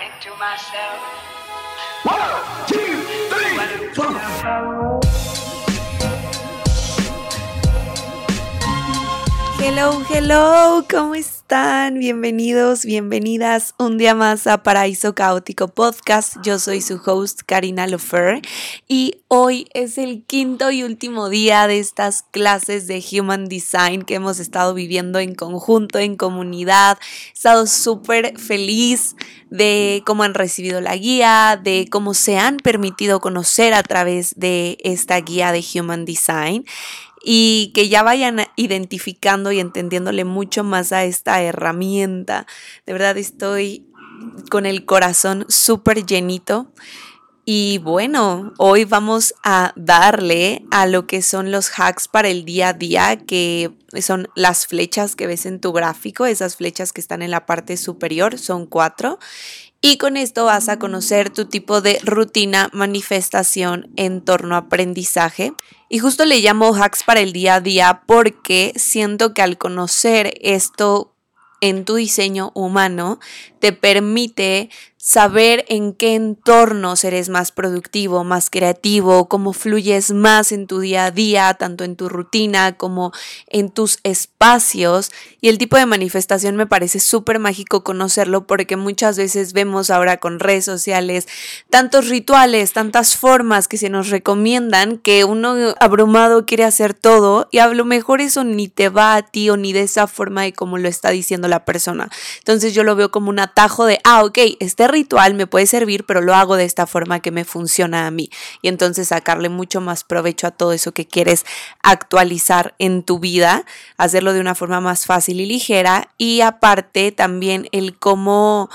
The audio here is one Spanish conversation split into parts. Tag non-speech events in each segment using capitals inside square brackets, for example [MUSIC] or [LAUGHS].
into myself. One, two, three, four. Hello, hello, ¿cómo están? Bienvenidos, bienvenidas un día más a Paraíso Caótico Podcast. Yo soy su host Karina Lofer y hoy es el quinto y último día de estas clases de Human Design que hemos estado viviendo en conjunto, en comunidad. He estado súper feliz de cómo han recibido la guía, de cómo se han permitido conocer a través de esta guía de Human Design y que ya vayan identificando y entendiéndole mucho más a esta herramienta. De verdad estoy con el corazón súper llenito. Y bueno, hoy vamos a darle a lo que son los hacks para el día a día, que son las flechas que ves en tu gráfico, esas flechas que están en la parte superior, son cuatro. Y con esto vas a conocer tu tipo de rutina, manifestación, entorno, aprendizaje. Y justo le llamo hacks para el día a día porque siento que al conocer esto en tu diseño humano te permite saber en qué entornos eres más productivo, más creativo, cómo fluyes más en tu día a día, tanto en tu rutina como en tus espacios. Y el tipo de manifestación me parece súper mágico conocerlo porque muchas veces vemos ahora con redes sociales tantos rituales, tantas formas que se nos recomiendan que uno abrumado quiere hacer todo y a lo mejor eso ni te va a ti o ni de esa forma de como lo está diciendo la persona. Entonces yo lo veo como un atajo de, ah, ok, este ritual me puede servir, pero lo hago de esta forma que me funciona a mí. Y entonces sacarle mucho más provecho a todo eso que quieres actualizar en tu vida, hacerlo de una forma más fácil y ligera. Y aparte también el cómo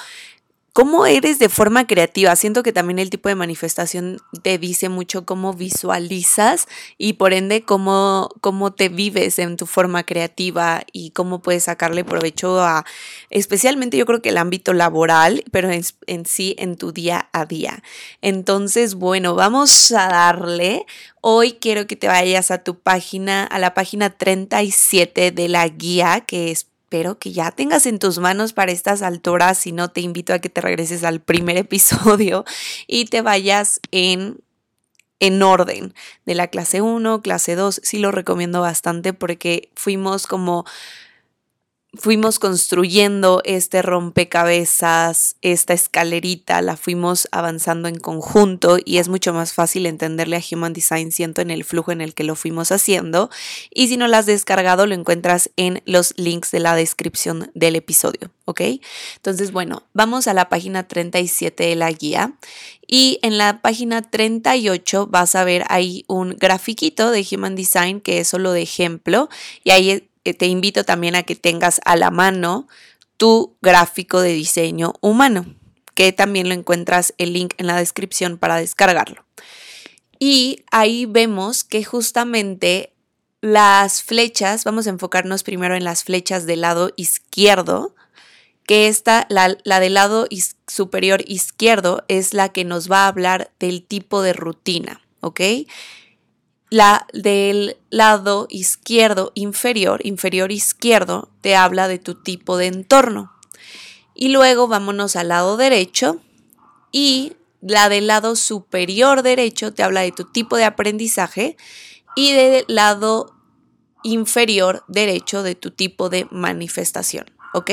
cómo eres de forma creativa. Siento que también el tipo de manifestación te dice mucho cómo visualizas y por ende cómo, cómo te vives en tu forma creativa y cómo puedes sacarle provecho a, especialmente yo creo que el ámbito laboral, pero en, en sí en tu día a día. Entonces, bueno, vamos a darle. Hoy quiero que te vayas a tu página, a la página 37 de la guía, que es espero que ya tengas en tus manos para estas alturas, si no te invito a que te regreses al primer [LAUGHS] episodio y te vayas en en orden de la clase 1, clase 2, sí lo recomiendo bastante porque fuimos como fuimos construyendo este rompecabezas, esta escalerita, la fuimos avanzando en conjunto y es mucho más fácil entenderle a Human Design, siento, en el flujo en el que lo fuimos haciendo. Y si no lo has descargado, lo encuentras en los links de la descripción del episodio, ¿ok? Entonces, bueno, vamos a la página 37 de la guía y en la página 38 vas a ver ahí un grafiquito de Human Design que es solo de ejemplo y ahí te invito también a que tengas a la mano tu gráfico de diseño humano, que también lo encuentras el link en la descripción para descargarlo. Y ahí vemos que justamente las flechas, vamos a enfocarnos primero en las flechas del lado izquierdo, que esta, la, la del lado superior izquierdo, es la que nos va a hablar del tipo de rutina, ¿ok? La del lado izquierdo inferior, inferior izquierdo, te habla de tu tipo de entorno. Y luego vámonos al lado derecho y la del lado superior derecho te habla de tu tipo de aprendizaje y del lado inferior derecho de tu tipo de manifestación, ¿ok?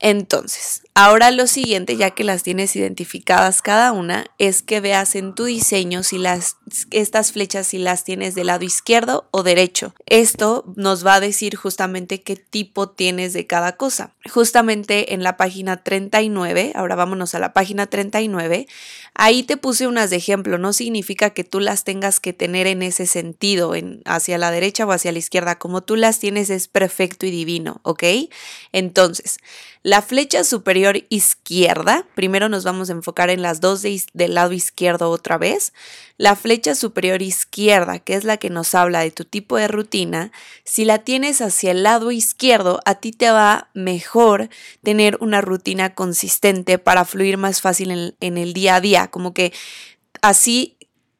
Entonces, ahora lo siguiente, ya que las tienes identificadas cada una, es que veas en tu diseño si las, estas flechas si las tienes del lado izquierdo o derecho. Esto nos va a decir justamente qué tipo tienes de cada cosa. Justamente en la página 39, ahora vámonos a la página 39, ahí te puse unas de ejemplo, no significa que tú las tengas que tener en ese sentido, en, hacia la derecha o hacia la izquierda, como tú las tienes es perfecto y divino, ¿ok? Entonces, la flecha superior izquierda, primero nos vamos a enfocar en las dos del lado izquierdo otra vez. La flecha superior izquierda, que es la que nos habla de tu tipo de rutina, si la tienes hacia el lado izquierdo, a ti te va mejor tener una rutina consistente para fluir más fácil en, en el día a día, como que así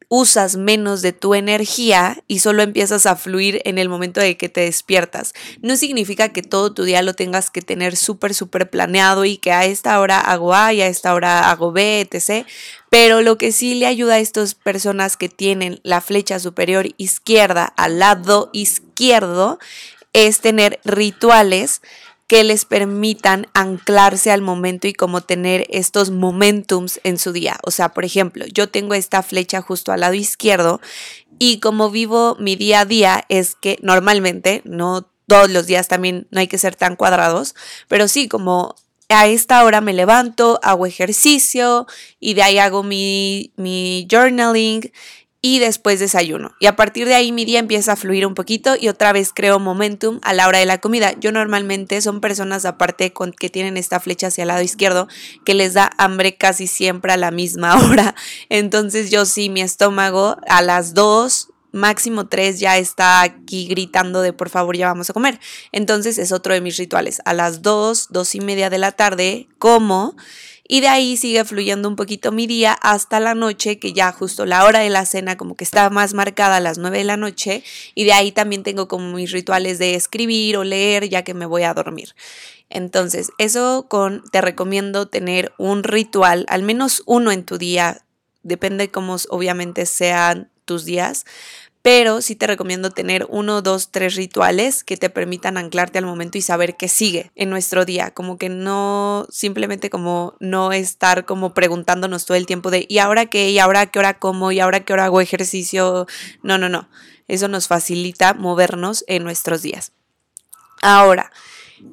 usas menos de tu energía y solo empiezas a fluir en el momento de que te despiertas. No significa que todo tu día lo tengas que tener súper, súper planeado y que a esta hora hago A y a esta hora hago B, etc. Pero lo que sí le ayuda a estas personas que tienen la flecha superior izquierda al lado izquierdo es tener rituales que les permitan anclarse al momento y como tener estos momentums en su día. O sea, por ejemplo, yo tengo esta flecha justo al lado izquierdo y como vivo mi día a día es que normalmente, no todos los días también no hay que ser tan cuadrados, pero sí, como a esta hora me levanto, hago ejercicio y de ahí hago mi, mi journaling y después desayuno. Y a partir de ahí mi día empieza a fluir un poquito y otra vez creo momentum a la hora de la comida. Yo normalmente son personas aparte con, que tienen esta flecha hacia el lado izquierdo que les da hambre casi siempre a la misma [LAUGHS] hora. Entonces yo sí, mi estómago a las 2 máximo 3 ya está aquí gritando de por favor ya vamos a comer. Entonces es otro de mis rituales. A las 2, dos y media de la tarde como y de ahí sigue fluyendo un poquito mi día hasta la noche, que ya justo la hora de la cena como que está más marcada a las 9 de la noche y de ahí también tengo como mis rituales de escribir o leer ya que me voy a dormir. Entonces, eso con te recomiendo tener un ritual, al menos uno en tu día, depende cómo obviamente sean tus días, pero sí te recomiendo tener uno, dos, tres rituales que te permitan anclarte al momento y saber qué sigue en nuestro día, como que no simplemente como no estar como preguntándonos todo el tiempo de ¿y ahora qué? ¿y ahora qué hora como? ¿y ahora qué hora hago ejercicio? No, no, no. Eso nos facilita movernos en nuestros días. Ahora,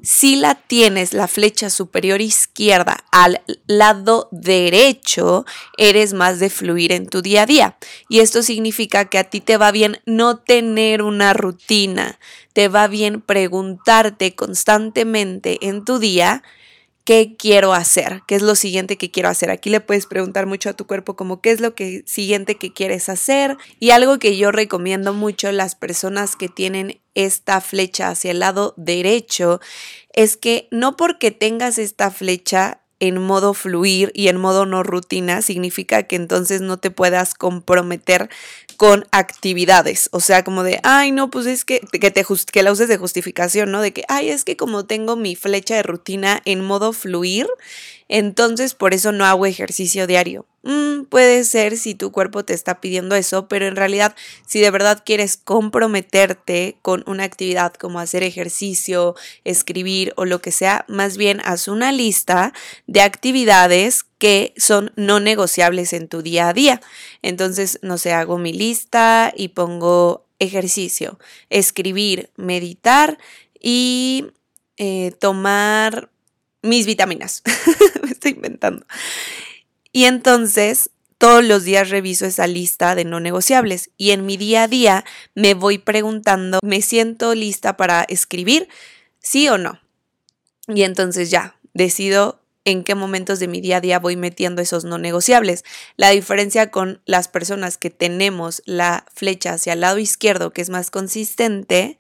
si la tienes la flecha superior izquierda al lado derecho, eres más de fluir en tu día a día. Y esto significa que a ti te va bien no tener una rutina, te va bien preguntarte constantemente en tu día ¿qué quiero hacer? ¿Qué es lo siguiente que quiero hacer? Aquí le puedes preguntar mucho a tu cuerpo como qué es lo que siguiente que quieres hacer. Y algo que yo recomiendo mucho las personas que tienen esta flecha hacia el lado derecho es que no porque tengas esta flecha en modo fluir y en modo no rutina, significa que entonces no te puedas comprometer con actividades. O sea, como de, ay, no, pues es que, que, te que la uses de justificación, ¿no? De que, ay, es que como tengo mi flecha de rutina en modo fluir, entonces por eso no hago ejercicio diario. Mm, puede ser si tu cuerpo te está pidiendo eso, pero en realidad si de verdad quieres comprometerte con una actividad como hacer ejercicio, escribir o lo que sea, más bien haz una lista de actividades que son no negociables en tu día a día. Entonces, no sé, hago mi lista y pongo ejercicio, escribir, meditar y eh, tomar mis vitaminas. [LAUGHS] Me estoy inventando. Y entonces todos los días reviso esa lista de no negociables y en mi día a día me voy preguntando, ¿me siento lista para escribir? ¿Sí o no? Y entonces ya, decido en qué momentos de mi día a día voy metiendo esos no negociables. La diferencia con las personas que tenemos la flecha hacia el lado izquierdo, que es más consistente,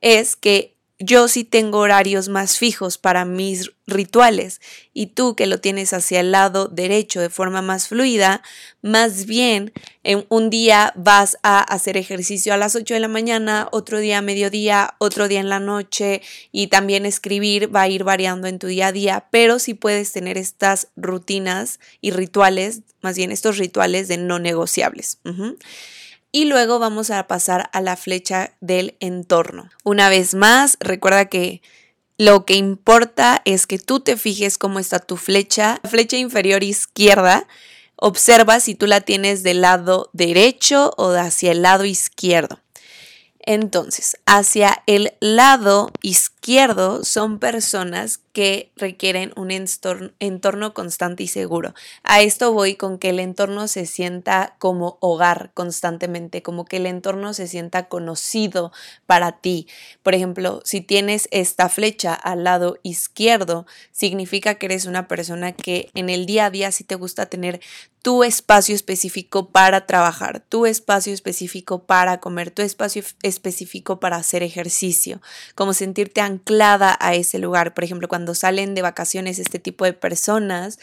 es que yo sí tengo horarios más fijos para mis rituales y tú que lo tienes hacia el lado derecho de forma más fluida, más bien en un día vas a hacer ejercicio a las 8 de la mañana, otro día a mediodía, otro día en la noche y también escribir va a ir variando en tu día a día, pero sí puedes tener estas rutinas y rituales, más bien estos rituales de no negociables. Y luego vamos a pasar a la flecha del entorno. Una vez más, recuerda que lo que importa es que tú te fijes cómo está tu flecha. La flecha inferior izquierda, observa si tú la tienes del lado derecho o hacia el lado izquierdo. Entonces, hacia el lado izquierdo son personas requieren un entorno, constante y seguro. A esto voy con que el entorno se sienta como hogar constantemente, como que el entorno se sienta conocido para ti. Por ejemplo, si tienes esta flecha al lado izquierdo, significa que eres una persona que en el día a día sí te gusta tener tu espacio específico para trabajar, tu espacio específico para comer, tu espacio específico para hacer ejercicio, como sentirte anclada a ese lugar. Por ejemplo, cuando salen de vacaciones este tipo de personas,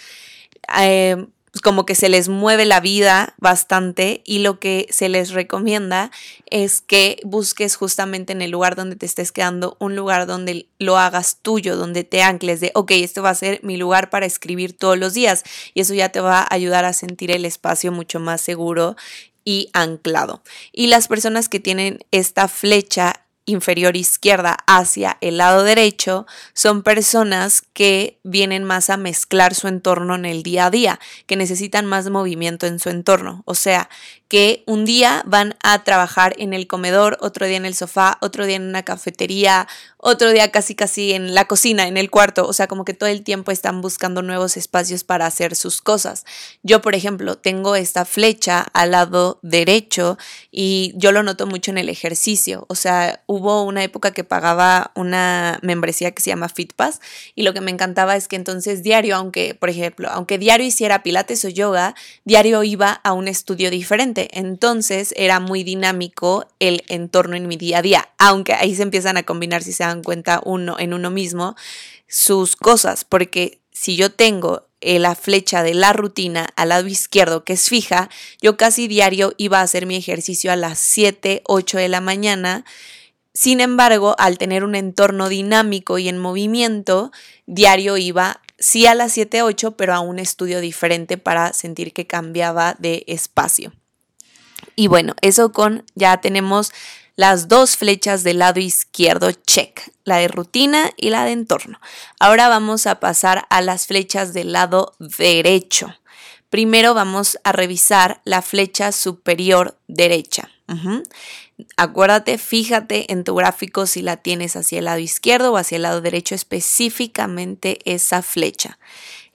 eh, pues, como que se les mueve la vida bastante y lo que se les recomienda es que busques justamente en el lugar donde te estés quedando un lugar donde lo hagas tuyo, donde te ancles de, ok, este va a ser mi lugar para escribir todos los días y eso ya te va a ayudar a sentir el espacio mucho más seguro y anclado. Y las personas que tienen esta flecha inferior izquierda hacia el lado derecho son personas que vienen más a mezclar su entorno en el día a día, que necesitan más movimiento en su entorno. O sea, que un día van a trabajar en el comedor, otro día en el sofá, otro día en una cafetería, otro día casi casi en la cocina, en el cuarto, o sea, como que todo el tiempo están buscando nuevos espacios para hacer sus cosas. Yo, por ejemplo, tengo esta flecha al lado derecho y yo lo noto mucho en el ejercicio, o sea, hubo una época que pagaba una membresía que se llama FitPass y lo que me encantaba es que entonces diario, aunque, por ejemplo, aunque diario hiciera pilates o yoga, diario iba a un estudio diferente entonces era muy dinámico el entorno en mi día a día, aunque ahí se empiezan a combinar, si se dan cuenta uno en uno mismo, sus cosas, porque si yo tengo eh, la flecha de la rutina al lado izquierdo que es fija, yo casi diario iba a hacer mi ejercicio a las 7, 8 de la mañana. Sin embargo, al tener un entorno dinámico y en movimiento, diario iba sí a las 7, 8, pero a un estudio diferente para sentir que cambiaba de espacio. Y bueno, eso con ya tenemos las dos flechas del lado izquierdo, check, la de rutina y la de entorno. Ahora vamos a pasar a las flechas del lado derecho. Primero vamos a revisar la flecha superior derecha. Acuérdate, fíjate en tu gráfico si la tienes hacia el lado izquierdo o hacia el lado derecho, específicamente esa flecha.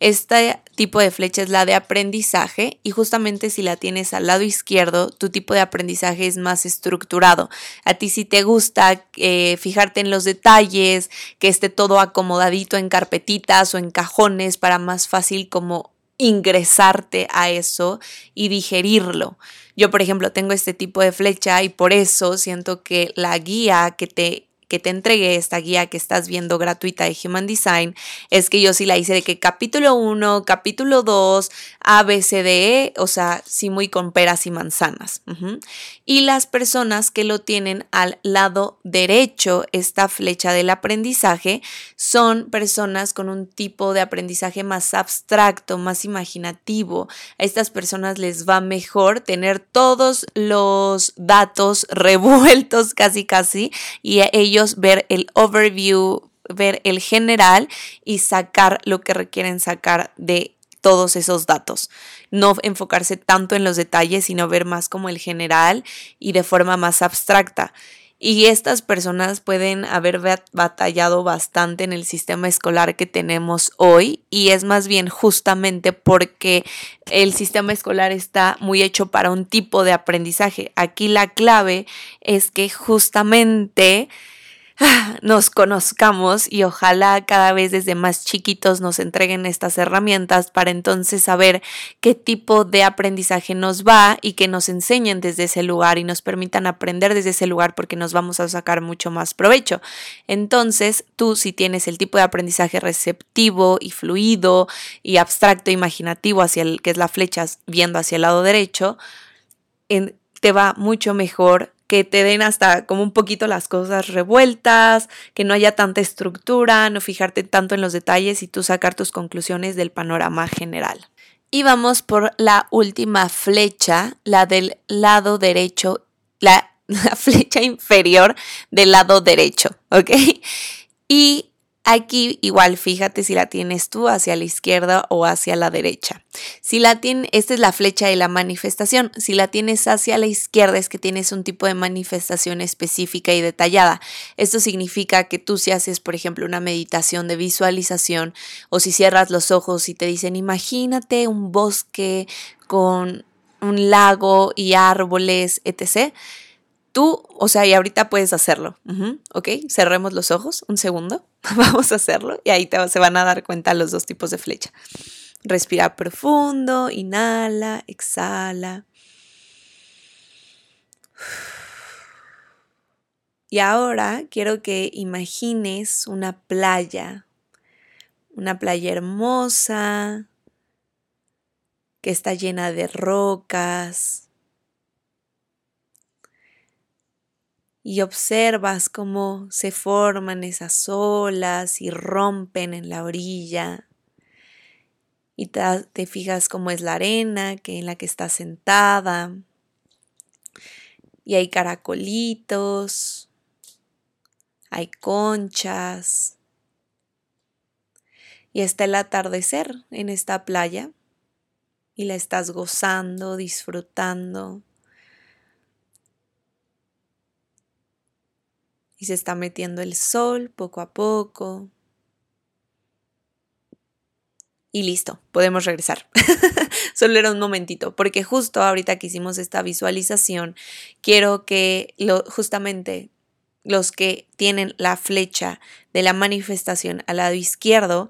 Este tipo de flecha es la de aprendizaje y justamente si la tienes al lado izquierdo, tu tipo de aprendizaje es más estructurado. A ti si te gusta eh, fijarte en los detalles, que esté todo acomodadito en carpetitas o en cajones para más fácil como ingresarte a eso y digerirlo. Yo, por ejemplo, tengo este tipo de flecha y por eso siento que la guía que te que te entregué esta guía que estás viendo gratuita de Human Design es que yo sí la hice de que capítulo 1, capítulo 2, A, B, C, D, E, o sea, sí muy con peras y manzanas. Y las personas que lo tienen al lado derecho, esta flecha del aprendizaje, son personas con un tipo de aprendizaje más abstracto, más imaginativo. A estas personas les va mejor tener todos los datos [LAUGHS] revueltos casi casi y ellos ver el overview, ver el general y sacar lo que requieren sacar de todos esos datos. No enfocarse tanto en los detalles, sino ver más como el general y de forma más abstracta. Y estas personas pueden haber batallado bastante en el sistema escolar que tenemos hoy y es más bien justamente porque el sistema escolar está muy hecho para un tipo de aprendizaje. Aquí la clave es que justamente [LAUGHS] nos conozcamos y ojalá cada vez desde más chiquitos nos entreguen estas herramientas para entonces saber qué tipo de aprendizaje nos va y que nos enseñen desde ese lugar y nos permitan aprender desde ese lugar porque nos vamos a sacar mucho más provecho. Entonces, tú si tienes el tipo de aprendizaje receptivo y fluido y abstracto, imaginativo hacia el que es la flecha viendo hacia el lado derecho, te va mucho mejor que te den hasta como un poquito las cosas revueltas, que no haya tanta estructura, no fijarte tanto en los detalles y tú sacar tus conclusiones del panorama general. Y vamos por la última flecha, la del lado derecho, la, [LAUGHS] la flecha inferior del lado derecho, ¿ok? Y Aquí igual fíjate si la tienes tú hacia la izquierda o hacia la derecha. Si la tienes, esta es la flecha de la manifestación. Si la tienes hacia la izquierda es que tienes un tipo de manifestación específica y detallada. Esto significa que tú si haces, por ejemplo, una meditación de visualización o si cierras los ojos y te dicen, imagínate un bosque con un lago y árboles, etc Tú, o sea, y ahorita puedes hacerlo, ¿ok? Cerremos los ojos un segundo, [LAUGHS] vamos a hacerlo y ahí te, se van a dar cuenta los dos tipos de flecha. Respira profundo, inhala, exhala. Y ahora quiero que imagines una playa, una playa hermosa, que está llena de rocas. Y observas cómo se forman esas olas y rompen en la orilla. Y te, fijas cómo es la arena que en la que está sentada. Y hay caracolitos, hay conchas. Y está el atardecer en esta playa y la estás gozando, disfrutando. Y se está metiendo el sol poco a poco. Y listo, podemos regresar. [LAUGHS] Solo era un momentito, porque justo ahorita que hicimos esta visualización, quiero que lo, justamente los que tienen la flecha de la manifestación al lado izquierdo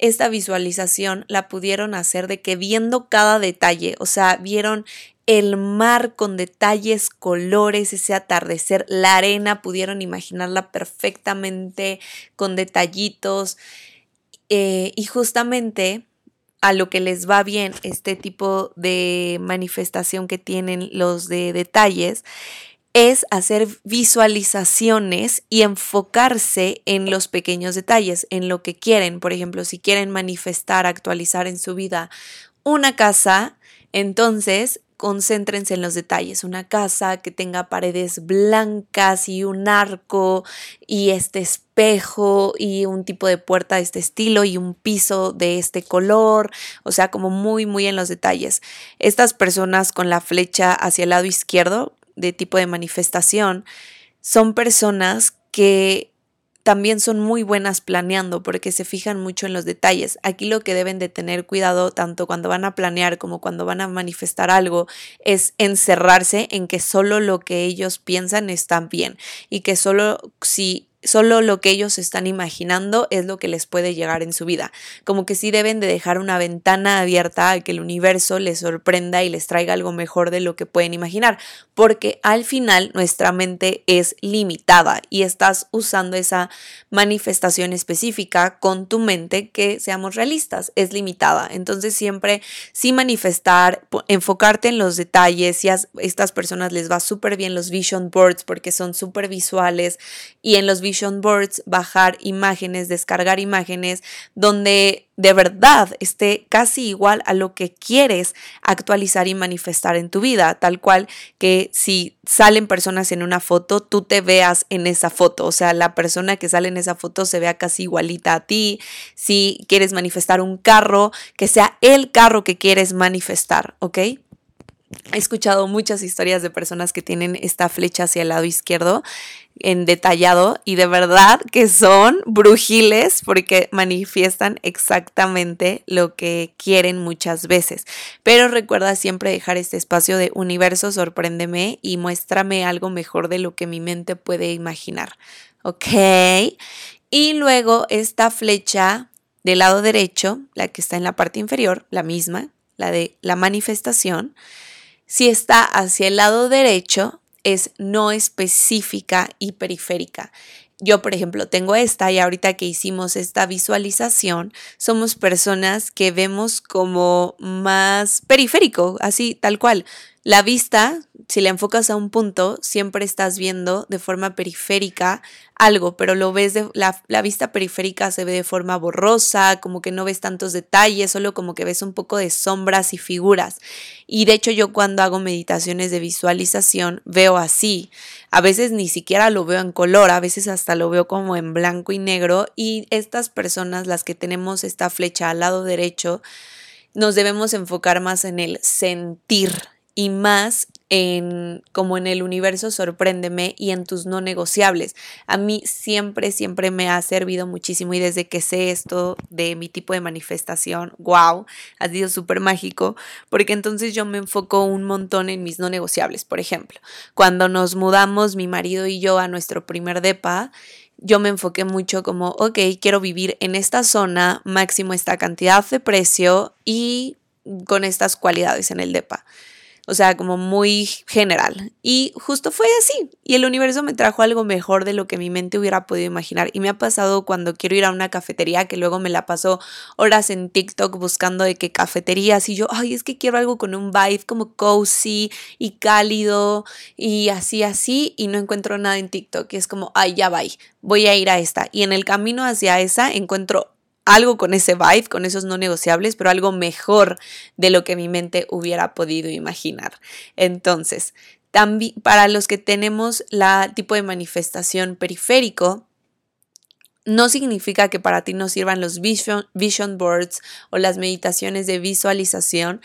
esta visualización la pudieron hacer de que viendo cada detalle, o sea, vieron el mar con detalles, colores, ese atardecer, la arena, pudieron imaginarla perfectamente con detallitos. Eh, y justamente a lo que les va bien este tipo de manifestación que tienen los de detalles es hacer visualizaciones y enfocarse en los pequeños detalles, en lo que quieren. Por ejemplo, si quieren manifestar, actualizar en su vida una casa, entonces concéntrense en los detalles. Una casa que tenga paredes blancas y un arco y este espejo y un tipo de puerta de este estilo y un piso de este color. O sea, como muy, muy en los detalles. Estas personas con la flecha hacia el lado izquierdo de tipo de manifestación son personas que también son muy buenas planeando porque se fijan mucho en los detalles. Aquí lo que deben de tener cuidado tanto cuando van a planear como cuando van a manifestar algo es encerrarse en que solo lo que ellos piensan está bien y que solo si solo lo que ellos están imaginando es lo que les puede llegar en su vida. Como que sí deben de dejar una ventana abierta a que el universo les sorprenda y les traiga algo mejor de lo que pueden imaginar, porque al final nuestra mente es limitada y estás usando esa manifestación específica con tu mente que seamos realistas, es limitada. Entonces siempre sí manifestar, enfocarte en los detalles, y a estas personas les va súper bien los vision boards porque son súper visuales y en los boards, bajar imágenes, descargar imágenes, donde de verdad esté casi igual a lo que quieres actualizar y manifestar en tu vida, tal cual que si salen personas en una foto, tú te veas en esa foto, o sea, la persona que sale en esa foto se vea casi igualita a ti, si quieres manifestar un carro, que sea el carro que quieres manifestar, ¿ok? He escuchado muchas historias de personas que tienen esta flecha hacia el lado izquierdo en detallado y de verdad que son brujiles porque manifiestan exactamente lo que quieren muchas veces. Pero recuerda siempre dejar este espacio de universo, sorpréndeme y muéstrame algo mejor de lo que mi mente puede imaginar. ¿Ok? Y luego esta flecha del lado derecho, la que está en la parte inferior, la misma, la de la manifestación, si está hacia el lado derecho, es no específica y periférica. Yo, por ejemplo, tengo esta y ahorita que hicimos esta visualización, somos personas que vemos como más periférico, así tal cual. La vista, si la enfocas a un punto, siempre estás viendo de forma periférica algo, pero lo ves de la, la, vista periférica se ve de forma borrosa, como que no ves tantos detalles, solo como que ves un poco de sombras y figuras. Y de hecho yo cuando hago meditaciones de visualización veo así. A veces ni siquiera lo veo en color, a veces hasta lo veo como en blanco y negro y estas personas, las que tenemos esta flecha al lado derecho, nos debemos enfocar más en el sentir y más como en el universo sorpréndeme y en tus no negociables. A mí siempre siempre me ha servido muchísimo y desde que sé esto de mi tipo de manifestación, wow, ha sido súper mágico porque entonces yo me enfoco un montón en mis no negociables, por ejemplo, cuando nos mudamos mi marido y yo a nuestro primer depa, yo me enfoqué mucho como, ok, quiero vivir en esta zona, máximo esta cantidad de precio y con estas cualidades en el DEPA o sea, como muy general. Y justo fue así. Y el universo me trajo algo mejor de lo que mi mente hubiera podido imaginar. Y me ha pasado cuando quiero ir a una cafetería, que luego me la paso horas en TikTok buscando de qué cafeterías. Y yo, ay, es que quiero algo con un vibe como cozy y cálido y así, así. Y no encuentro nada en TikTok. Y es como, ay, ya va, voy a ir a esta. Y en el camino hacia esa encuentro algo con ese vibe, con esos no negociables, pero algo mejor de lo que mi mente hubiera podido imaginar. Entonces, también para los que tenemos la tipo de manifestación periférico, no significa que para ti no sirvan los vision, vision boards o las meditaciones de visualización,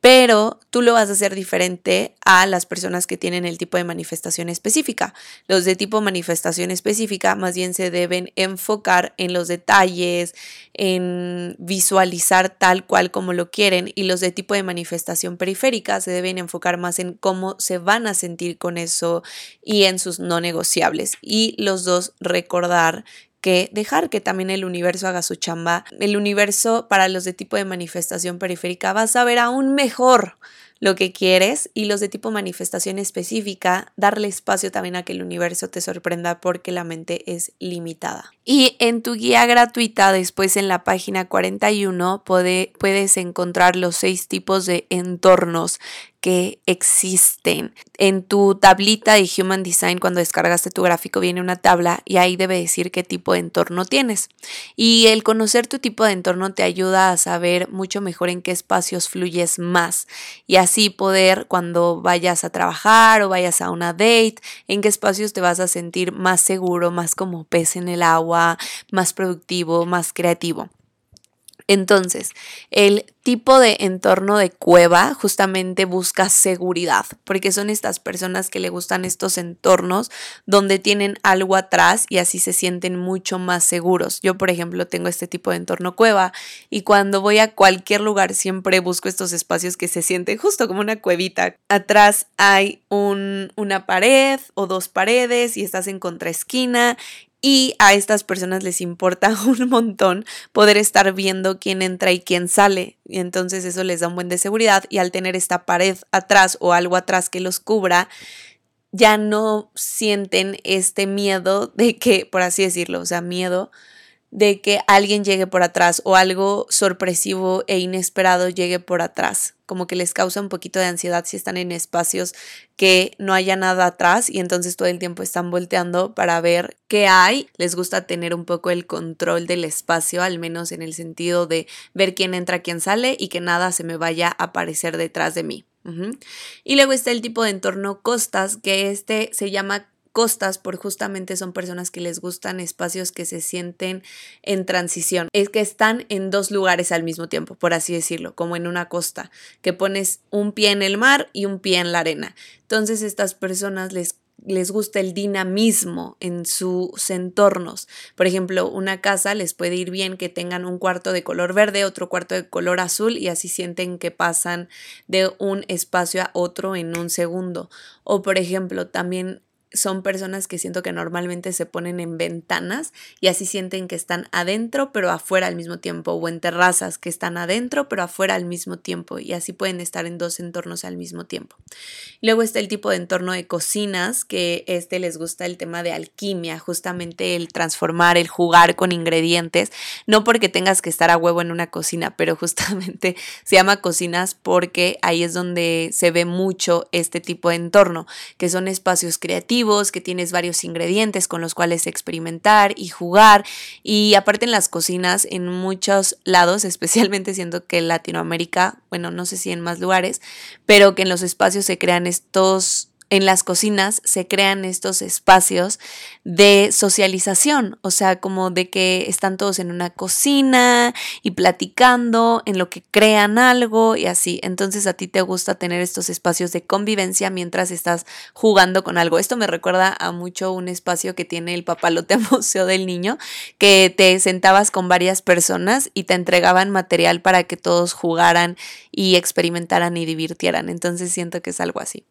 pero tú lo vas a hacer diferente a las personas que tienen el tipo de manifestación específica. Los de tipo manifestación específica más bien se deben enfocar en los detalles, en visualizar tal cual como lo quieren y los de tipo de manifestación periférica se deben enfocar más en cómo se van a sentir con eso y en sus no negociables. Y los dos recordar que dejar que también el universo haga su chamba. El universo para los de tipo de manifestación periférica va a saber aún mejor lo que quieres y los de tipo manifestación específica, darle espacio también a que el universo te sorprenda porque la mente es limitada. Y en tu guía gratuita, después en la página 41, puedes encontrar los seis tipos de entornos que existen. En tu tablita de Human Design, cuando descargaste tu gráfico, viene una tabla y ahí debe decir qué tipo de entorno tienes. Y el conocer tu tipo de entorno te ayuda a saber mucho mejor en qué espacios fluyes más y así poder cuando vayas a trabajar o vayas a una date, en qué espacios te vas a sentir más seguro, más como pez en el agua, más productivo, más creativo. Entonces, el tipo de entorno de cueva justamente busca seguridad, porque son estas personas que le gustan estos entornos donde tienen algo atrás y así se sienten mucho más seguros. Yo, por ejemplo, tengo este tipo de entorno cueva y cuando voy a cualquier lugar siempre busco estos espacios que se sienten justo como una cuevita. Atrás hay un, una pared o dos paredes y estás en contraesquina y a estas personas les importa [LAUGHS] un montón poder estar viendo quién entra y quién sale. Y entonces eso les da un buen de seguridad y al tener esta pared atrás o algo atrás que los cubra, ya no sienten este miedo de que, por así decirlo, o sea, miedo de que alguien llegue por atrás o algo sorpresivo e inesperado llegue por atrás. Como que les causa un poquito de ansiedad si están en espacios que no haya nada atrás y entonces todo el tiempo están volteando para ver qué hay. Les gusta tener un poco el control del espacio, al menos en el sentido de ver quién entra, quién sale y que nada se me vaya a aparecer detrás de mí. Y luego está el tipo de entorno costas, que este se llama costas por justamente son personas que les gustan espacios que se sienten en transición, es que están en dos lugares al mismo tiempo, por así decirlo, como en una costa, que pones un pie en el mar y un pie en la arena. Entonces estas personas les les gusta el dinamismo en sus entornos. Por ejemplo, una casa les puede ir bien que tengan un cuarto de color verde, otro cuarto de color azul y así sienten que pasan de un espacio a otro en un segundo. O por ejemplo, también son personas que siento que normalmente se ponen en ventanas y así sienten que están adentro pero afuera al mismo tiempo o en terrazas que están adentro pero afuera al mismo tiempo y así pueden estar en dos entornos al mismo tiempo. Luego está el tipo de entorno de cocinas que este les gusta el tema de alquimia, justamente el transformar, el jugar con ingredientes, no porque tengas que estar a huevo en una cocina, [LAUGHS] pero justamente se llama cocinas porque ahí es donde se ve mucho este tipo de entorno, que son espacios creativos que tienes varios ingredientes con los cuales experimentar y jugar. Y aparte en las cocinas, en muchos lados, [LAUGHS] especialmente siendo que en Latinoamérica, bueno, no sé si en más lugares, pero que en los espacios se crean estos en las cocinas se crean estos espacios de socialización, o sea, como de que están todos en una cocina y platicando, en lo que crean algo y así. Entonces a ti te gusta tener estos espacios de convivencia mientras estás jugando con algo. Esto me recuerda a mucho un espacio que tiene el papalote [LAUGHS] Museo del Niño, que te sentabas con varias personas y te entregaban material para que todos jugaran y experimentaran y divirtieran. Entonces siento que es algo así.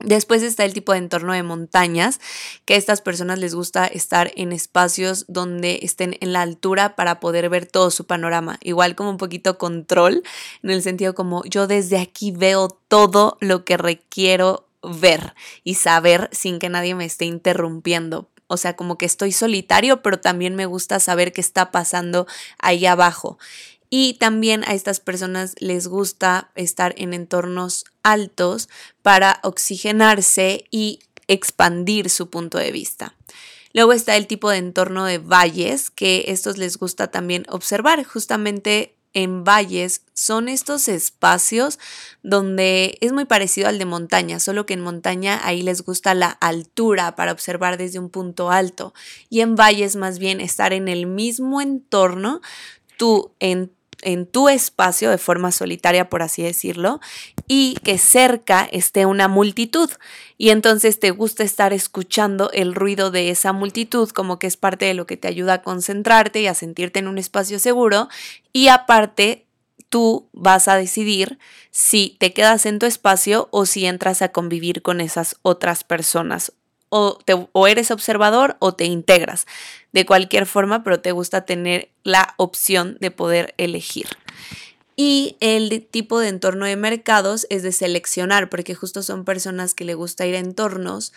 Después está el tipo de entorno de montañas, que a estas personas les gusta estar en espacios donde estén en la altura para poder ver todo su panorama. Igual como un poquito control, en el sentido como yo desde aquí veo todo lo que requiero ver y saber sin que nadie me esté interrumpiendo. O sea, como que estoy solitario, pero también me gusta saber qué está pasando ahí abajo. Y también a estas personas les gusta estar en entornos altos para oxigenarse y expandir su punto de vista. Luego está el tipo de entorno de valles, que estos les gusta también observar. Justamente en valles son estos espacios donde es muy parecido al de montaña, solo que en montaña ahí les gusta la altura para observar desde un punto alto y en valles más bien estar en el mismo entorno, tú en en tu espacio de forma solitaria, por así decirlo, y que cerca esté una multitud. Y entonces te gusta estar escuchando el ruido de esa multitud, como que es parte de lo que te ayuda a concentrarte y a sentirte en un espacio seguro. Y aparte, tú vas a decidir si te quedas en tu espacio o si entras a convivir con esas otras personas o, eres observador o te integras. De cualquier forma, pero te gusta tener la opción de poder elegir. Y el tipo de entorno de mercados es de seleccionar, porque justo son personas que le gusta ir a entornos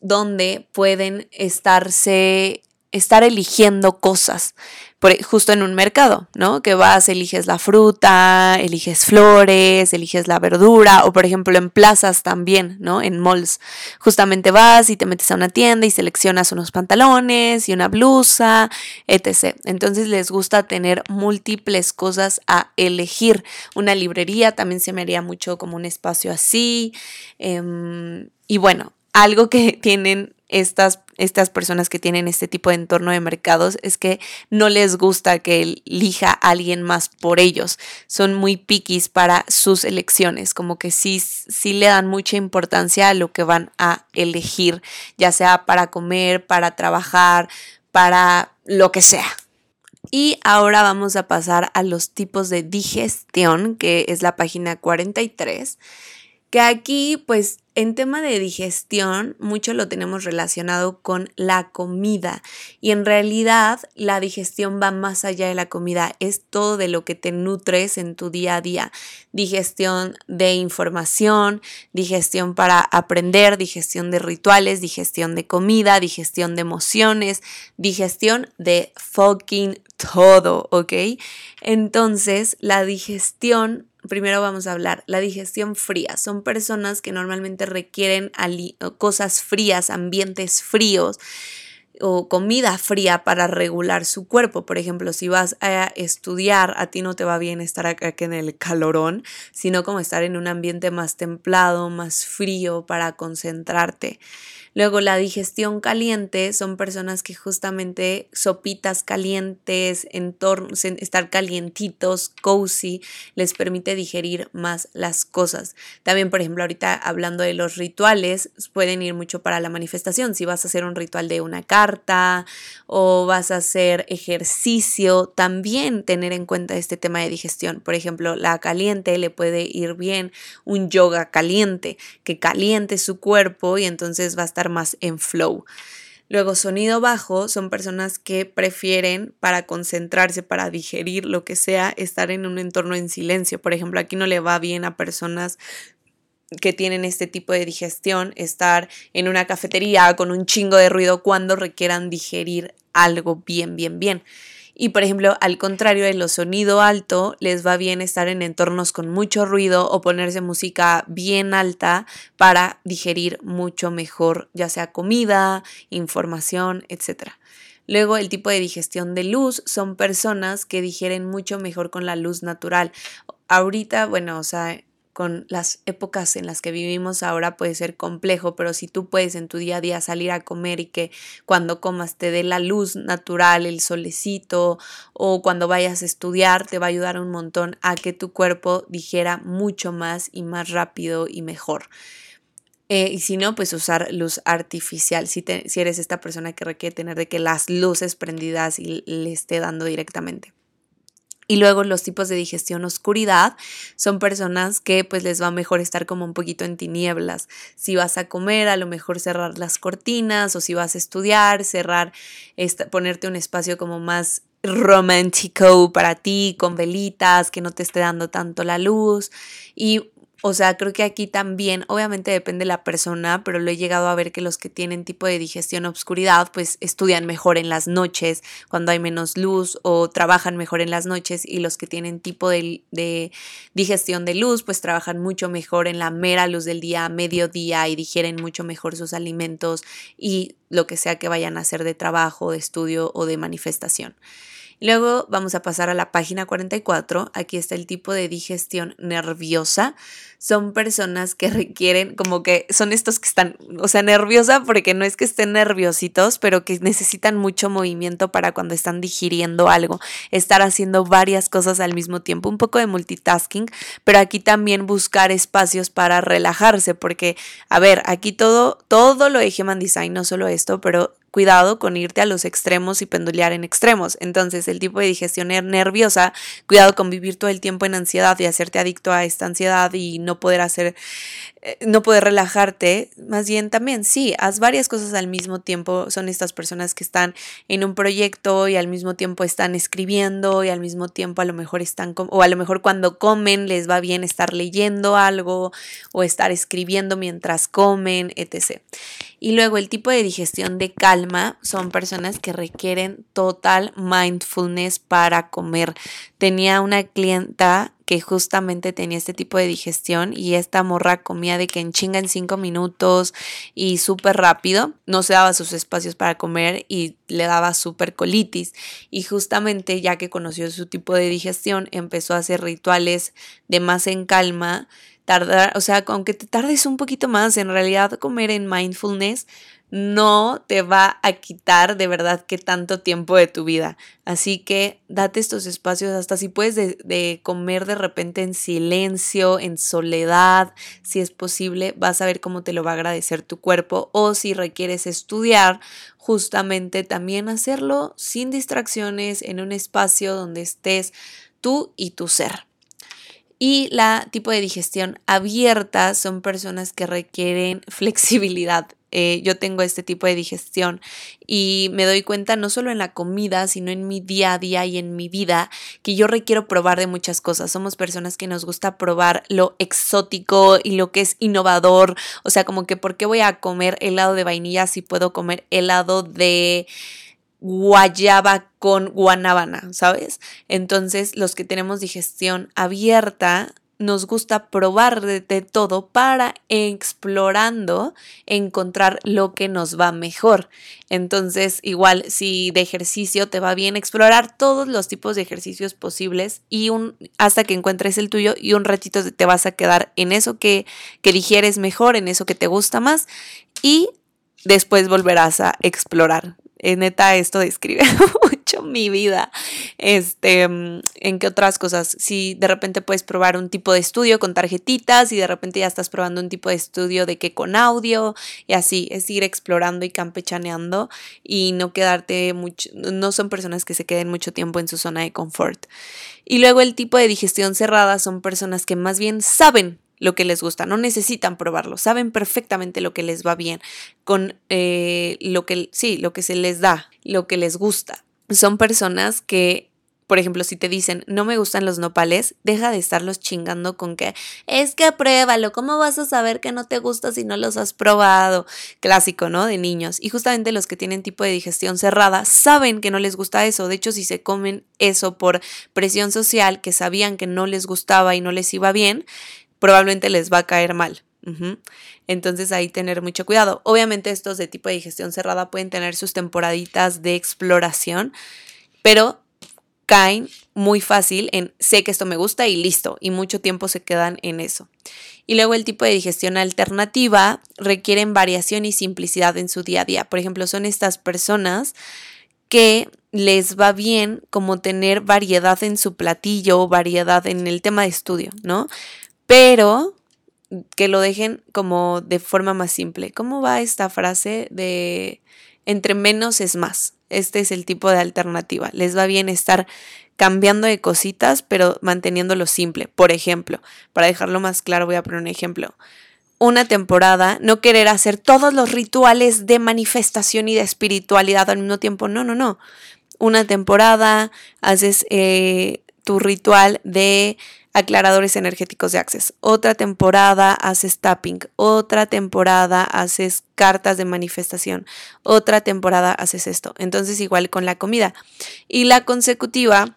donde pueden estarse estar eligiendo cosas, por, justo en un mercado, ¿no? Que vas, eliges la fruta, eliges flores, eliges la verdura, o por ejemplo en plazas también, ¿no? En malls. Justamente vas y te metes a una tienda y seleccionas unos pantalones y una blusa, etc. Entonces les gusta tener múltiples cosas a elegir. Una librería también se me haría mucho como un espacio así. Em, y bueno, algo que [LAUGHS] tienen estas, estas personas que tienen este tipo de entorno de mercados es que no les gusta que elija a alguien más por ellos. Son muy piquis para sus elecciones, como que sí, sí le dan mucha importancia a lo que van a elegir, ya sea para comer, para trabajar, para lo que sea. Y ahora vamos a pasar a los tipos de digestión, que es la página 43 que aquí pues en tema de digestión mucho lo tenemos relacionado con la comida y en realidad la digestión va más allá de la comida, es todo de lo que te nutres en tu día a día, digestión de información, digestión para aprender, digestión de rituales, digestión de comida, digestión de emociones, digestión de fucking todo, ¿ok? Entonces la digestión primero vamos a hablar, la digestión fría. Son personas que normalmente requieren cosas frías, ambientes fríos o comida fría para regular su cuerpo. Por ejemplo, si vas a estudiar, a ti no te va bien estar acá en el calorón, sino como estar en un ambiente más templado, más frío para concentrarte. Luego la digestión caliente son personas que justamente sopitas calientes, entornos, estar calientitos, cozy, les permite digerir más las cosas. También, por ejemplo, ahorita hablando de los rituales, pueden ir mucho para la manifestación. Si vas a hacer un ritual de una carta o vas a hacer ejercicio, también tener en cuenta este tema de digestión. Por ejemplo, la caliente le puede ir bien un yoga caliente, que caliente su cuerpo y entonces va a estar más en flow. Luego, sonido bajo son personas que prefieren para concentrarse, para digerir lo que sea, estar en un entorno en silencio. Por ejemplo, aquí no le va bien a personas que tienen este tipo de digestión estar en una cafetería con un chingo de ruido cuando requieran digerir algo bien, bien, bien. Y por ejemplo, al contrario de lo sonido alto, les va bien estar en entornos con mucho ruido o ponerse música bien alta para digerir mucho mejor, ya sea comida, información, etc. Luego, el tipo de digestión de luz son personas que digieren mucho mejor con la luz natural. Ahorita, bueno, o sea, con las épocas en las que vivimos ahora puede ser complejo, pero si tú puedes en tu día a día salir a comer y que cuando comas te dé la luz natural, el solecito o cuando vayas a estudiar, te va a ayudar un montón a que tu cuerpo digiera mucho más y más rápido y mejor. Eh, y si no, pues usar luz artificial, si, si eres esta persona que requiere tener de que las luces prendidas y le esté dando directamente. Y luego los tipos de digestión oscuridad son personas que pues les va mejor estar como un poquito en tinieblas. Si vas a comer, a lo mejor cerrar las cortinas o si vas a estudiar, cerrar, ponerte un espacio como más romántico para ti, con velitas, que no te esté dando tanto la luz. Y o sea, creo que aquí también, obviamente depende de la persona, pero lo he llegado a ver que los que tienen tipo de digestión obscuridad, pues estudian mejor en las noches, cuando hay menos luz, o trabajan mejor en las noches, y los que tienen tipo de, de digestión de luz, pues trabajan mucho mejor en la mera luz del día, mediodía, y digieren mucho mejor sus alimentos y lo que sea que vayan a hacer de trabajo, de estudio o de manifestación. Luego vamos a pasar a la página 44. Aquí está el tipo de digestión nerviosa. Son personas que requieren, como que son estos que están, o sea, nerviosa porque no es que estén nerviositos, pero que necesitan mucho movimiento para cuando están digiriendo algo, estar haciendo varias cosas al mismo tiempo, un poco de multitasking, pero aquí también buscar espacios para relajarse, porque, a ver, aquí todo, todo lo de Human Design, no solo esto, pero cuidado con irte a los extremos y pendulear en extremos. Entonces, el tipo de digestión nerviosa, cuidado con vivir todo el tiempo en ansiedad y hacerte adicto a esta ansiedad y no poder hacer, no poder relajarte. Más bien también, sí, haz varias cosas al mismo tiempo. Son estas personas que están en un proyecto y al mismo tiempo están escribiendo y al mismo tiempo a lo mejor están, o a lo mejor cuando comen les va bien estar leyendo algo o estar escribiendo mientras comen, etc. Y luego el tipo de digestión de calma son personas que requieren total mindfulness para comer. Tenía una clienta que justamente tenía este tipo de digestión y esta morra comía de que en chinga en cinco minutos y súper rápido, no se daba sus espacios para comer y le daba súper colitis. Y justamente ya que conoció su tipo de digestión empezó a hacer rituales de más en calma tardar, o sea, aunque te tardes un poquito más, en realidad comer en mindfulness no te va a quitar de verdad que tanto tiempo de tu vida. Así que date estos espacios, hasta si puedes de, de, comer de repente en silencio, en soledad, si es posible, vas a ver cómo te lo va a agradecer tu cuerpo. O si requieres estudiar, justamente también hacerlo sin distracciones, en un espacio donde estés tú y tu ser. Y la tipo de digestión abierta son personas que requieren [LAUGHS] flexibilidad. Eh, yo tengo este tipo de digestión y me doy cuenta no solo en la comida, sino en mi día a día y en mi vida, que yo requiero probar de muchas cosas. Somos personas que nos gusta probar lo exótico y lo que es innovador. O sea, como que, ¿por qué voy a comer helado de vainilla si puedo comer helado de guayaba con guanábana, ¿sabes? Entonces, los que tenemos digestión abierta, nos gusta probar de, todo para explorando encontrar lo que nos va mejor. Entonces, igual si de ejercicio te va bien explorar todos los tipos de ejercicios posibles y un hasta que encuentres el tuyo y un ratito te vas a quedar en eso que que digieres mejor, en eso que te gusta más y después volverás a explorar. Eh, neta, esto describe [LAUGHS] mucho mi vida. Este, mm, en qué otras cosas. Si de repente puedes probar un tipo de estudio con tarjetitas y de repente ya estás probando un tipo de estudio de que con audio y así, es ir explorando y campechaneando y no quedarte mucho, no son personas que se queden mucho tiempo en su zona de confort. Y luego el tipo de digestión cerrada son personas que más bien saben lo que les gusta, no necesitan probarlo, saben perfectamente lo que les va bien, con eh, lo que, sí, lo que se les da, lo que les gusta. Son personas que por ejemplo, si te dicen no me gustan los nopales, deja de estarlos chingando con que es que pruébalo, ¿cómo vas a saber que no te gusta si no los has probado? Clásico, ¿no? De niños. Y justamente los que tienen tipo de digestión cerrada saben que no les gusta eso. De hecho, si se comen eso por presión social, que sabían que no les gustaba y no les iba bien, probablemente les va a caer mal. Entonces ahí tener mucho cuidado. Obviamente estos de tipo de digestión cerrada pueden tener sus temporaditas de exploración, pero caen muy fácil en sé que esto me gusta y listo, y mucho tiempo se quedan en eso. Y luego el tipo de digestión alternativa requieren variación y simplicidad en su día a día. Por ejemplo, son estas personas que les va bien como tener variedad en su platillo, variedad en el tema de estudio, ¿no? Pero que lo dejen como de forma más simple. ¿Cómo va esta frase de entre menos es más? este es el tipo de alternativa. Les va bien estar cambiando de cositas, pero manteniéndolo simple. Por ejemplo, para dejarlo más claro, voy a poner un ejemplo. Una temporada, no querer hacer todos los rituales de manifestación y de espiritualidad al mismo tiempo. No, no, no. Una temporada haces eh, tu ritual de aclaradores energéticos de Access. Otra temporada haces tapping. Otra temporada haces cartas de manifestación. Otra temporada haces esto. Entonces igual con la comida. Y la consecutiva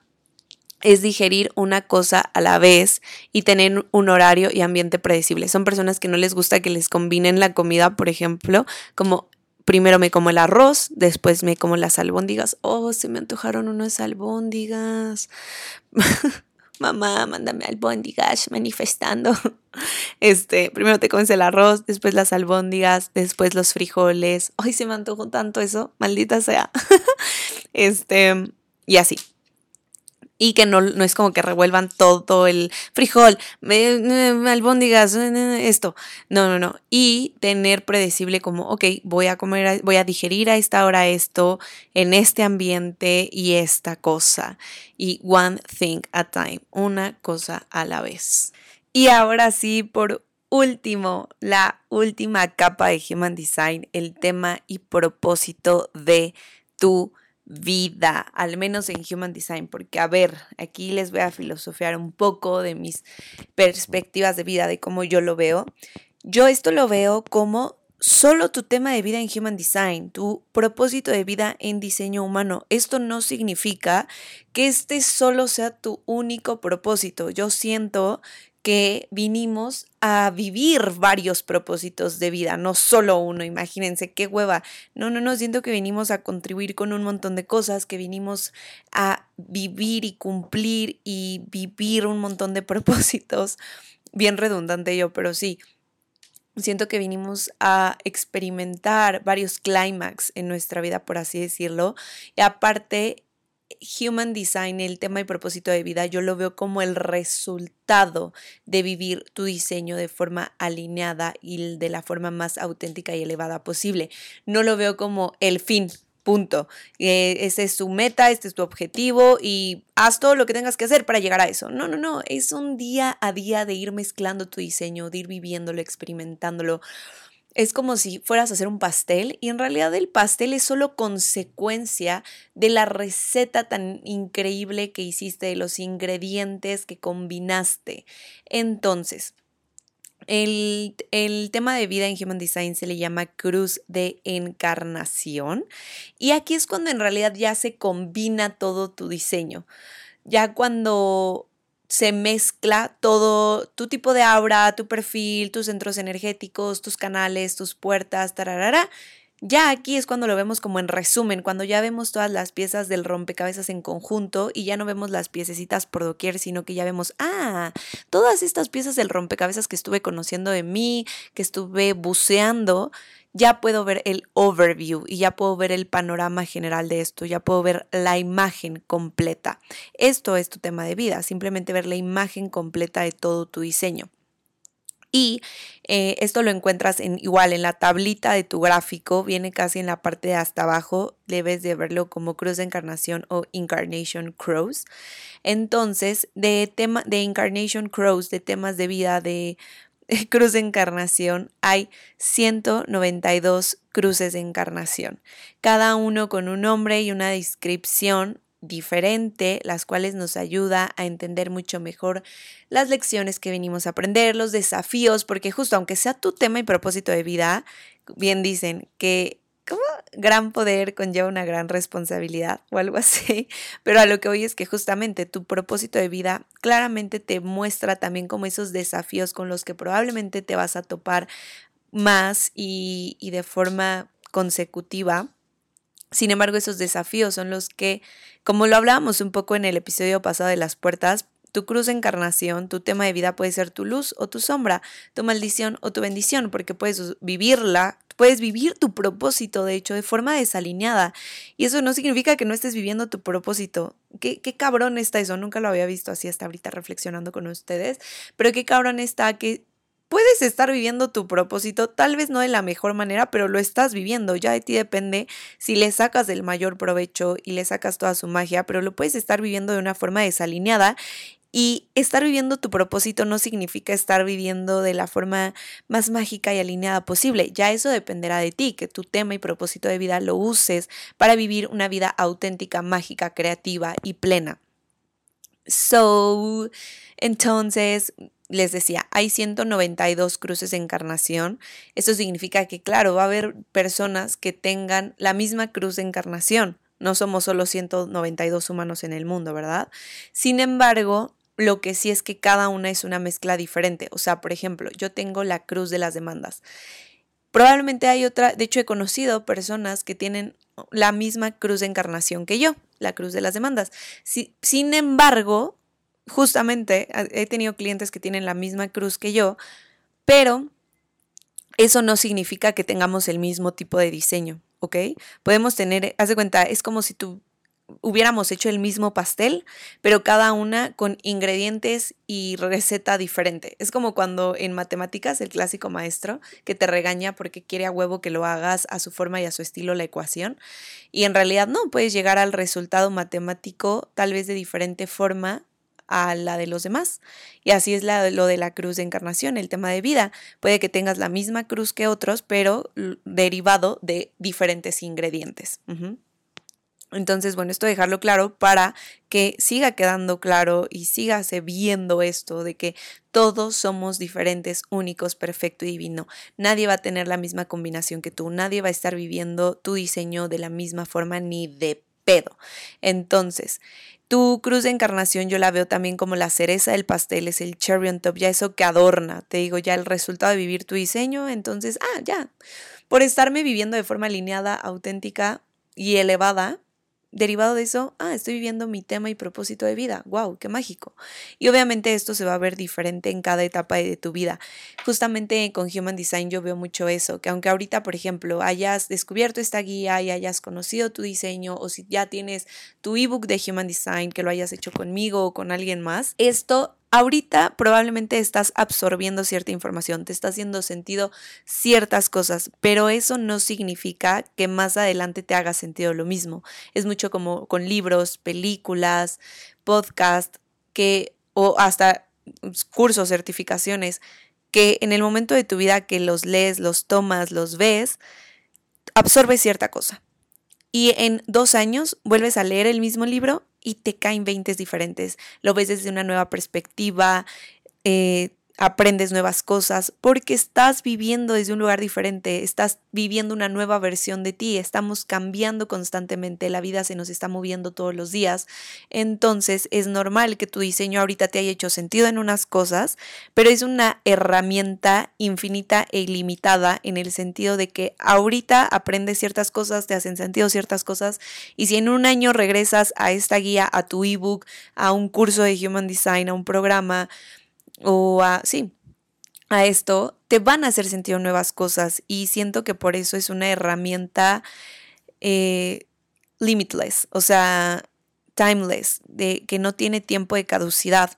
es digerir una cosa a la vez y tener un horario y ambiente predecible. Son personas que no les gusta que les combinen la comida, por ejemplo, como primero me como el arroz, después me como las albóndigas. Oh, se me antojaron unas albóndigas. [LAUGHS] mamá, mándame albóndigas manifestando. [LAUGHS] Este, primero te comes el arroz, después las albóndigas, después los frijoles. Ay, se me antojó tanto eso, maldita sea. [LAUGHS] Este, y así y que no, no, es como que revuelvan todo el frijol, albóndigas, esto. No, no, no. Y tener predecible como, ok, voy a comer, voy a digerir a esta hora esto, en este ambiente y esta cosa. Y one thing at a time, una cosa a la vez. Y ahora sí, por último, la última capa de Human Design, el tema y propósito de tu vida, al menos en Human Design, porque a ver, aquí les voy a filosofear un poco de mis perspectivas de vida, de cómo yo lo veo. Yo esto lo veo como solo tu tema de vida en Human Design, tu propósito de vida en diseño humano. Esto no significa que este solo sea tu único propósito. Yo siento que vinimos a vivir varios propósitos de vida, no solo uno, imagínense qué hueva. No, no, no, siento que vinimos a contribuir con un montón de cosas, que vinimos a vivir y cumplir y vivir un montón de [LAUGHS] propósitos. Bien redundante yo, pero sí. Siento que vinimos a experimentar varios clímax en nuestra vida, por así decirlo. Y aparte, Human Design, el tema y propósito de vida, yo lo veo como el resultado de vivir tu diseño de forma alineada y de la forma más auténtica y elevada posible. No lo veo como el fin, punto. Eh, ese es su meta, este es tu objetivo y haz todo lo que tengas que hacer para llegar a eso. No, no, no, es un día a día de ir mezclando tu diseño, de ir viviéndolo, experimentándolo es como si fueras a hacer un pastel y en realidad el pastel es solo consecuencia de la receta tan increíble que hiciste, de los ingredientes que combinaste. Entonces, el, el, tema de vida en Human Design se le llama cruz de encarnación y aquí es cuando en realidad ya se combina todo tu diseño. Ya cuando se mezcla todo tu tipo de aura, tu perfil, tus centros energéticos, tus canales, tus puertas, tararara. Ya aquí es cuando lo vemos como en resumen, cuando ya vemos todas las piezas del rompecabezas en conjunto y ya no vemos las piececitas por doquier, sino que ya vemos, ah, todas estas piezas del rompecabezas que estuve conociendo de mí, que estuve buceando, ya puedo ver el overview y ya puedo ver el panorama general de esto, ya puedo ver la imagen completa. Esto es tu tema de vida, simplemente ver la imagen completa de todo tu diseño. Y eh, esto lo encuentras en, igual en la tablita de tu gráfico, viene casi en la parte de hasta abajo, debes de verlo como Cruz de Encarnación o Incarnation Crows. Entonces, de tema de Incarnation Crows, de temas de vida, de [LAUGHS] cruz de encarnación, hay 192 cruces de encarnación, cada uno con un nombre y una descripción diferente, las cuales nos ayuda a entender mucho mejor las lecciones que venimos a aprender, los desafíos, porque justo aunque sea tu tema y propósito de vida, bien dicen que como gran poder conlleva una gran responsabilidad o algo así, [LAUGHS] pero a lo que hoy es que justamente tu propósito de vida claramente te muestra también como esos desafíos con los que probablemente te vas a topar más y, y de forma consecutiva. Sin embargo, esos desafíos son los que, como lo hablábamos un poco en el episodio pasado de las puertas, tu cruz de encarnación, tu tema de vida puede ser tu luz o tu sombra, tu maldición o tu bendición, porque puedes vivirla, puedes vivir tu propósito, de hecho, de forma desalineada. Y eso no significa que no estés viviendo tu propósito. Qué, qué cabrón está eso, nunca lo había visto así hasta ahorita reflexionando con ustedes, pero qué cabrón está que puedes estar viviendo tu propósito, tal vez no de la mejor manera, pero lo estás viviendo. Ya de ti depende si le sacas el mayor provecho y le sacas toda su magia, pero lo puedes estar viviendo de una forma desalineada. Y estar viviendo tu propósito no significa estar viviendo de la forma más mágica y alineada posible. Ya eso dependerá de ti, que tu tema y propósito de vida lo uses para vivir una vida auténtica, mágica, creativa y plena. So, entonces, les decía, hay 192 cruces de encarnación. Eso significa que, claro, va a haber personas que tengan la misma cruz de encarnación. No somos solo 192 humanos en el mundo, ¿verdad? Sin embargo, lo que sí es que cada una es una mezcla diferente. O sea, por ejemplo, yo tengo la cruz de las demandas. Probablemente hay otra, de hecho he conocido personas que tienen la misma cruz de encarnación que yo, la cruz de las demandas. sin embargo, justamente he tenido clientes que tienen la misma cruz que yo, pero eso no significa que tengamos el mismo tipo de diseño, ¿ok? Podemos tener, haz de cuenta, es como si tú hubiéramos hecho el mismo pastel, pero cada una con ingredientes y receta diferente. Es como cuando en matemáticas el clásico maestro que te regaña porque quiere a huevo que lo hagas a su forma y a su estilo la ecuación. Y en realidad no, puedes llegar al resultado matemático tal vez de diferente forma a la de los demás. Y así es lo de la cruz de encarnación, el tema de vida. Puede que tengas la misma cruz que otros, pero derivado de diferentes ingredientes. Entonces, bueno, esto dejarlo claro para que siga quedando claro y sígase viendo esto de que todos somos diferentes, únicos, perfecto y divino. Nadie va a tener la misma combinación que tú, nadie va a estar viviendo tu diseño de la misma forma ni de pedo. Entonces, tu cruz de encarnación yo la veo también como la cereza del pastel, es el cherry on top, ya eso que adorna, te digo, ya el resultado de vivir tu diseño, entonces, ah, ya, por estarme viviendo de forma alineada, auténtica y elevada, derivado de eso, ah, estoy viviendo mi tema y propósito de vida. ¡Wow! ¡Qué mágico! Y obviamente esto se va a ver diferente en cada etapa de tu vida. Justamente con Human Design yo veo mucho eso, que aunque ahorita, por ejemplo, hayas descubierto esta guía y hayas conocido tu diseño o si ya tienes tu ebook de Human Design, que lo hayas hecho conmigo o con alguien más, esto Ahorita probablemente estás absorbiendo cierta información, te está haciendo sentido ciertas cosas, pero eso no significa que más adelante te haga sentido lo mismo. Es mucho como con libros, películas, podcast, que o hasta cursos, certificaciones, que en el momento de tu vida que los lees, los tomas, los ves, absorbes cierta cosa. Y en dos años vuelves a leer el mismo libro y te caen 20 diferentes. Lo ves desde una nueva perspectiva, eh, aprendes nuevas cosas, porque estás viviendo desde un lugar diferente, estás viviendo una nueva versión de ti, estamos cambiando constantemente, la vida se nos está moviendo todos los días, entonces es normal que tu diseño ahorita te haya hecho sentido en unas cosas, pero es una herramienta infinita e ilimitada en el sentido de que ahorita aprendes ciertas cosas, te hacen sentido ciertas cosas, y si en un año regresas a esta guía, a tu ebook, a un curso de Human Design, a un programa, o a, sí, a esto, te van a hacer sentido nuevas cosas y siento que por eso es una herramienta eh, limitless, o sea, timeless, de que no tiene tiempo de caducidad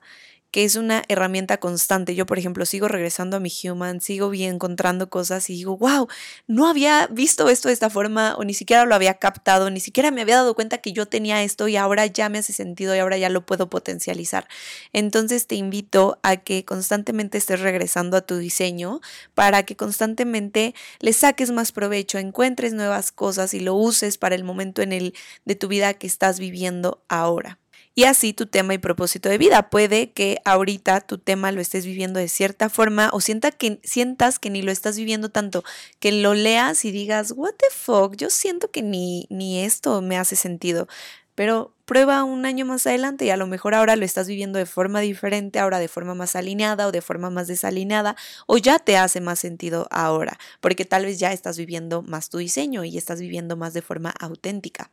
que es una herramienta constante. Yo, por ejemplo, sigo regresando a mi human, sigo bien encontrando cosas y digo, wow, no había visto esto de esta forma o ni siquiera lo había captado, ni siquiera me había dado cuenta que yo tenía esto y ahora ya me hace sentido y ahora ya lo puedo potencializar. Entonces te invito a que constantemente estés regresando a tu diseño para que constantemente le saques más provecho, encuentres nuevas cosas y lo uses para el momento en el de tu vida que estás viviendo ahora y así tu tema y propósito de vida. Puede que ahorita tu tema lo estés viviendo de cierta forma o sienta que, sientas que ni lo estás viviendo tanto, que lo leas y digas, what the fuck, yo siento que ni, ni esto me hace sentido. Pero prueba un año más adelante y a lo mejor ahora lo estás viviendo de forma diferente, ahora de forma más alineada o de forma más desalineada, o ya te hace más sentido ahora, porque tal vez ya estás viviendo más tu diseño y estás viviendo más de forma auténtica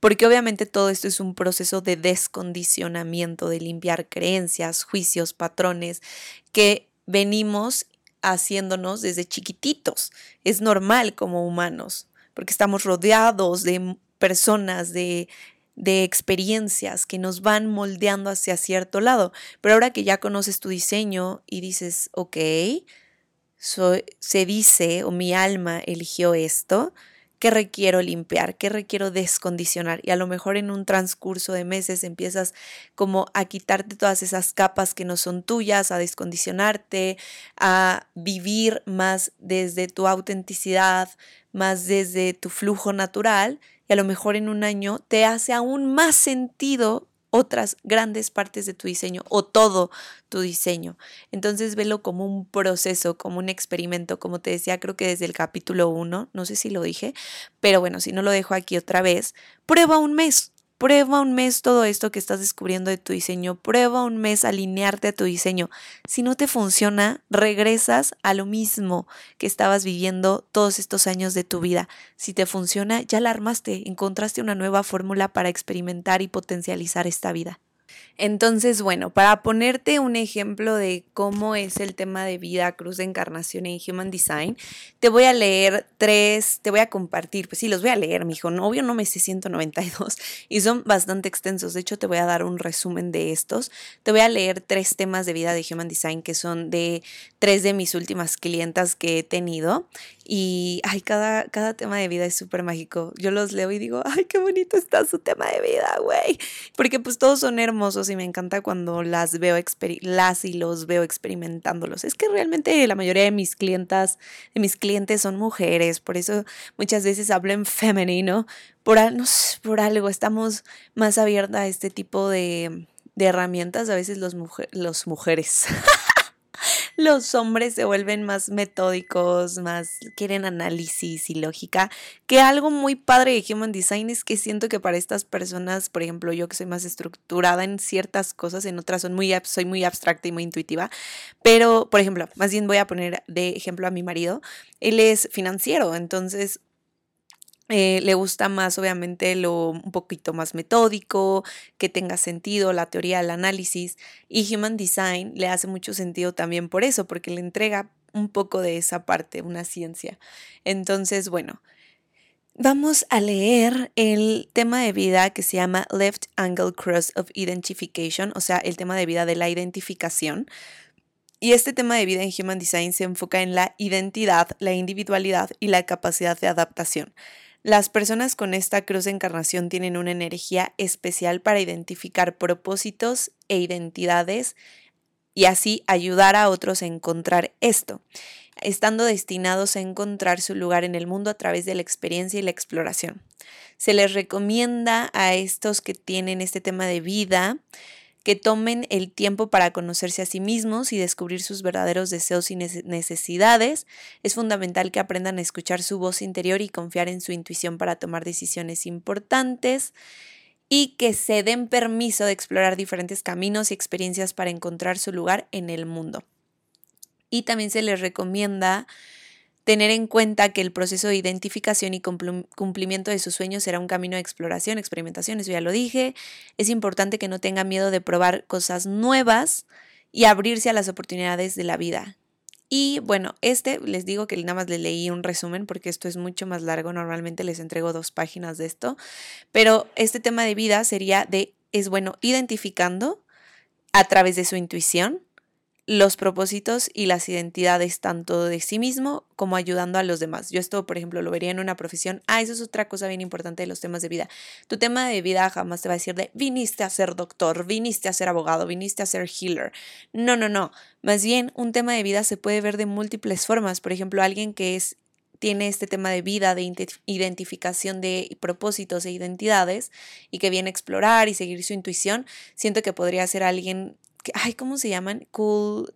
porque obviamente todo esto es un proceso de descondicionamiento, de limpiar creencias, juicios, patrones que venimos haciéndonos desde chiquititos. Es normal como humanos, porque estamos rodeados de personas, de, de experiencias que nos van moldeando hacia cierto lado. Pero ahora que ya conoces tu diseño y dices, ok, se dice o mi alma eligió esto, ¿Qué requiero limpiar? ¿Qué requiero descondicionar? Y a lo mejor en un transcurso de meses empiezas como a quitarte todas esas capas que no son tuyas, a descondicionarte, a vivir más desde tu autenticidad, más desde tu flujo natural. Y a lo mejor en un año te hace aún más sentido otras grandes partes de tu diseño o todo tu diseño. Entonces velo como un proceso, como un experimento, como te decía, creo que desde el capítulo 1, no sé si lo dije, pero bueno, si no lo dejo aquí otra vez, prueba un mes, Prueba un mes todo esto que estás descubriendo de tu diseño. Prueba un mes alinearte a tu diseño. Si no te funciona, regresas a lo mismo que estabas viviendo todos estos años de tu vida. Si te funciona, ya la armaste, encontraste una nueva fórmula para experimentar y potencializar esta vida. Entonces, bueno, para ponerte un ejemplo de cómo es el tema de vida, cruz de encarnación en Human Design, te voy a leer tres, te voy a compartir, pues sí, los voy a leer, mijo, no, obvio no me sé 192 [LAUGHS] y son bastante extensos, de hecho te voy a dar un resumen de estos, te voy a leer tres temas de vida de Human Design que son de tres de mis últimas clientas que he tenido y, ay, cada, cada tema de vida es súper mágico, yo los leo y digo, ay, qué bonito está su tema de vida, güey, porque pues todos son hermosos y me encanta cuando las veo, las y los veo experimentándolos. Es que realmente la mayoría de mis clientas, de mis clientes son mujeres, por eso muchas veces hablo en femenino, por, por algo estamos más abiertas a este tipo de, de herramientas, a veces los, los mujeres. [LAUGHS] [LAUGHS] los hombres se vuelven más metódicos, más quieren análisis y lógica, que algo muy padre de Human Design es que siento que para estas personas, por ejemplo, yo que soy más estructurada en ciertas cosas, en otras son muy, soy muy abstracta y muy intuitiva, pero, por ejemplo, más bien voy a poner de ejemplo a mi marido, él es financiero, entonces eh, le gusta más, obviamente, lo un poquito más metódico, que tenga sentido, la teoría, el análisis. Y Human Design le hace mucho sentido también por eso, porque le entrega un poco de esa parte, una ciencia. Entonces, bueno, vamos a leer el tema de vida que se llama Left Angle Cross of Identification, o sea, el tema de vida de la identificación. Y este tema de vida en Human Design se enfoca en la identidad, la individualidad y la capacidad de adaptación. Las personas con esta cruz de encarnación tienen una energía especial para identificar propósitos e identidades y así ayudar a otros a encontrar esto, estando destinados a encontrar su lugar en el mundo a través de la experiencia y la exploración. Se les recomienda a estos que tienen este tema de vida que tomen el tiempo para conocerse a sí mismos y descubrir sus verdaderos deseos y necesidades. Es fundamental que aprendan a escuchar su voz interior y confiar en su intuición para tomar decisiones importantes y que se den permiso de explorar diferentes caminos y experiencias para encontrar su lugar en el mundo. Y también se les recomienda tener en cuenta que el proceso de identificación y cumplimiento de sus sueños será un camino de exploración, experimentación, eso ya lo dije. Es importante que no tenga miedo de probar cosas nuevas y abrirse a las oportunidades de la vida. Y bueno, este les digo que nada más le leí un resumen porque esto es mucho más largo, normalmente les entrego dos páginas de esto, pero este tema de vida sería de, es bueno, identificando a través de su intuición, los propósitos y las identidades tanto de sí mismo como ayudando a los demás. Yo esto, por ejemplo, lo vería en una profesión. Ah, eso es otra cosa bien importante de los temas de vida. Tu tema de vida jamás te va a decir de viniste a ser doctor, viniste a ser abogado, viniste a ser healer. No, no, no. Más bien, un tema de vida se puede ver de múltiples formas. Por ejemplo, alguien que es tiene este tema de vida, de identificación de propósitos e identidades y que viene a explorar y seguir su intuición, siento que podría ser alguien ay, ¿cómo se llaman? Cool,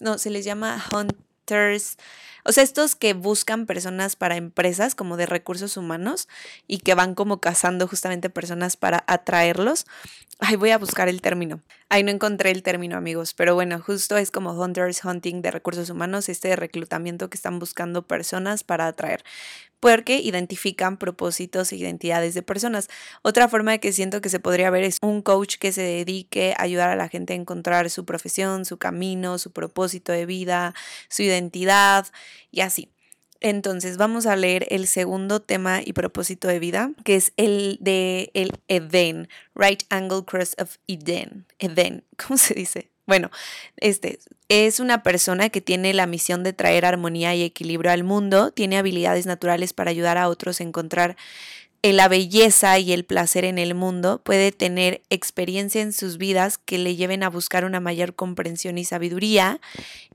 no, se les llama hunters, o sea, estos que buscan personas para empresas como de recursos humanos y que van como cazando justamente personas para atraerlos. Ay, voy a buscar el término. Ay, no encontré el término, amigos, pero bueno, justo es como hunters hunting de recursos humanos, este reclutamiento que están buscando personas para atraer porque identifican propósitos e identidades de personas. Otra forma de que siento que se podría ver es un coach que se dedique a ayudar a la gente a encontrar su profesión, su camino, su propósito de vida, su identidad y así. Entonces vamos a leer el segundo tema y propósito de vida, que es el de el Eden, Right Angle Cross of Eden. Eden, [LAUGHS] ¿cómo se dice? Bueno, este es una persona que tiene la misión de traer armonía y equilibrio al mundo, tiene habilidades naturales para ayudar a otros a encontrar la belleza y el placer en el mundo, puede tener experiencia en sus vidas que le lleven a buscar una mayor comprensión y sabiduría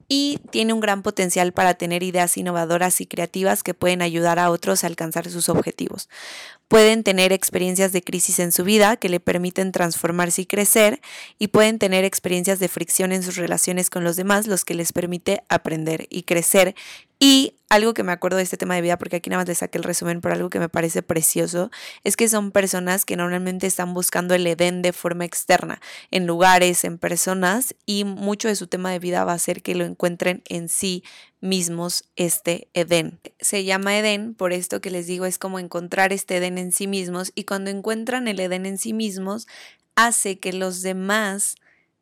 y tiene un gran potencial para tener ideas innovadoras y creativas que pueden ayudar a otros a alcanzar sus objetivos. Pueden tener experiencias de crisis en su vida que le permiten transformarse y crecer y pueden tener experiencias de fricción en sus relaciones con los demás, los que les permite aprender y crecer y algo que me acuerdo de este tema de vida, porque aquí nada más le saqué el resumen, por algo que me parece precioso, es que son personas que normalmente están buscando el Edén de forma externa, en lugares, en personas, y mucho de su tema de vida va a ser que lo encuentren en sí mismos este Edén. Se llama Edén, por esto que les digo, es como encontrar este Edén en sí mismos, y cuando encuentran el Edén en sí mismos, hace que los demás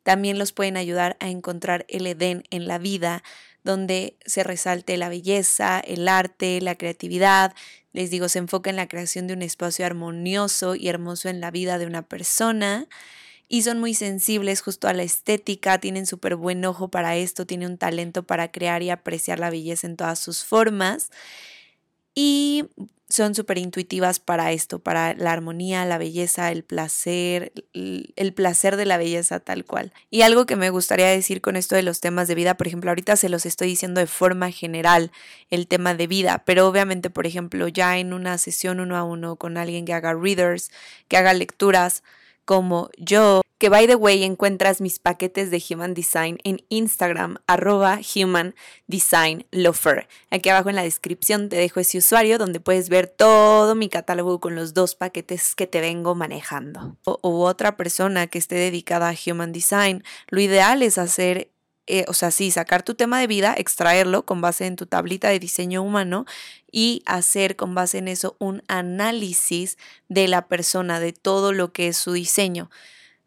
también los pueden ayudar a encontrar el Edén en la vida donde se resalte la belleza, el arte, la creatividad. Les digo, se enfoca en la creación de un espacio armonioso y hermoso en la vida de una persona. Y son muy sensibles justo a la estética, tienen súper buen ojo para esto, tienen un talento para crear y apreciar la belleza en todas sus formas. Y son súper intuitivas para esto, para la armonía, la belleza, el placer, el placer de la belleza tal cual. Y algo que me gustaría decir con esto de los temas de vida, por ejemplo, ahorita se los estoy diciendo de forma general el tema de vida, pero obviamente, por ejemplo, ya en una sesión uno a uno con alguien que haga readers, que haga lecturas, como yo, que by the way encuentras mis paquetes de Human Design en Instagram, arroba Human Design Lofer. Aquí abajo en la descripción te dejo ese usuario donde puedes ver todo mi catálogo con los dos paquetes que te vengo manejando. O, otra persona que esté dedicada a Human Design, lo ideal es hacer eh, o sea, sí, sacar tu tema de vida, extraerlo con base en tu tablita de diseño humano y hacer con base en eso un análisis de la persona, de todo lo que es su diseño.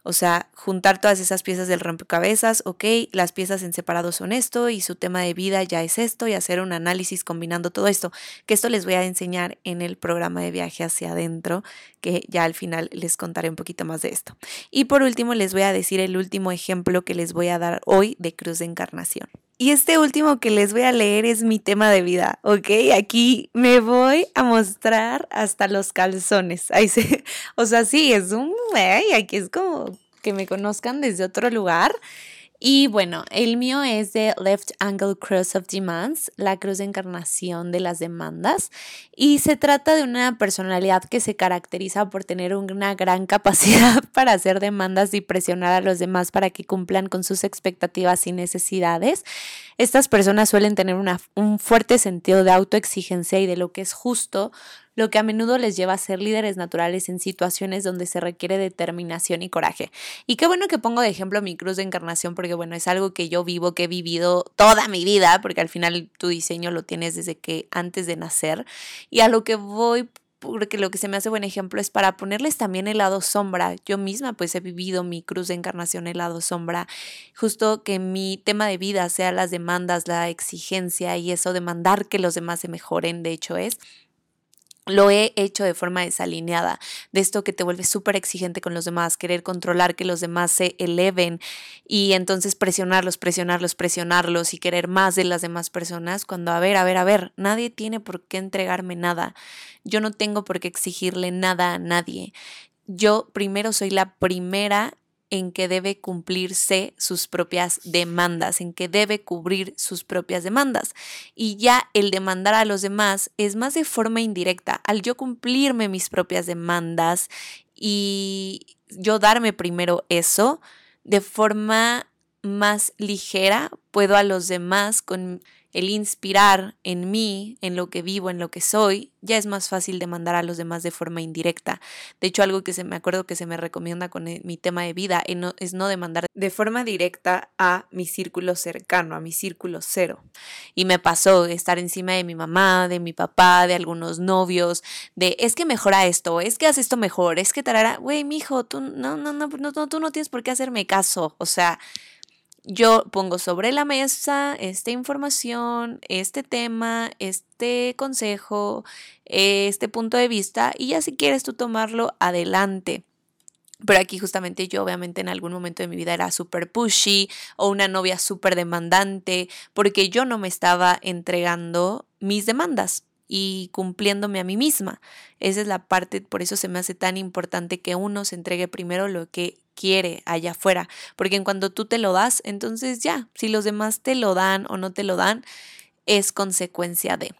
O sea, juntar todas esas piezas del rompecabezas, ok, las piezas en separado son esto y su tema de vida ya es esto y hacer un análisis combinando todo esto, que esto les voy a enseñar en el programa de viaje hacia adentro, que ya al final les contaré un poquito más de esto. Y por último les voy a decir el último ejemplo que les voy a dar hoy de cruz de encarnación. Y este último que les voy a leer es mi tema de vida, ¿ok? Aquí me voy a mostrar hasta los calzones. Ahí se, [LAUGHS] o sea, sí, es un, aquí es como que me conozcan desde otro lugar. Y bueno, el mío es de Left Angle Cross of Demands, la cruz de encarnación de las demandas. Y se trata de una personalidad que se caracteriza por tener una gran [LAUGHS] capacidad para hacer demandas y presionar a los demás para que cumplan con sus expectativas y necesidades. Estas personas suelen tener un fuerte sentido de autoexigencia y de lo que es justo, lo que a menudo les lleva a ser líderes naturales en situaciones donde se requiere determinación y coraje. Y qué bueno que pongo de ejemplo mi cruz de encarnación, porque bueno, es algo que yo vivo, que he vivido toda mi vida, porque al final tu diseño lo tienes desde que antes de nacer. Y a lo que voy porque lo que se me hace buen ejemplo es para ponerles también el lado sombra. Yo misma pues he vivido mi cruz de encarnación el lado sombra, justo que mi tema de vida sea las demandas, la exigencia y eso demandar que los demás se mejoren, de hecho es lo he hecho de forma desalineada, de esto que te vuelve súper exigente con los demás, querer controlar que los demás se eleven y entonces presionarlos, presionarlos, presionarlos y querer más de las demás personas, cuando a ver, a ver, a ver, nadie tiene por qué entregarme nada, yo no tengo por qué exigirle nada a nadie. Yo primero soy la primera en que debe cumplirse sus propias demandas, en que debe cubrir sus propias demandas. Y ya el demandar a los demás es más de forma indirecta. Al yo cumplirme mis propias demandas y yo darme primero eso, de forma más ligera, puedo a los demás con el inspirar en mí, en lo que vivo, en lo que soy, ya es más fácil de mandar a los demás de forma indirecta. De hecho, algo que se me acuerdo que se me recomienda con mi tema de vida es no demandar de forma directa a mi círculo cercano, a mi círculo cero. Y me pasó estar encima de mi mamá, de mi papá, de algunos novios, de es que mejora esto, es que haces esto mejor, es que tarara, güey, mijo, tú no, no, no, no, tú no tienes por qué hacerme caso. O sea, yo pongo sobre la mesa esta información, este tema, este consejo, este punto de vista y ya si quieres tú tomarlo adelante. Pero aquí justamente yo obviamente en algún momento de mi vida era súper pushy o una novia súper demandante porque yo no me estaba entregando mis demandas y cumpliéndome a mí misma. Esa es la parte, por eso se me hace tan importante que uno se entregue primero lo que quiere allá afuera, porque en cuando tú te lo das, entonces ya, si los demás te lo dan o no te lo dan, es consecuencia de.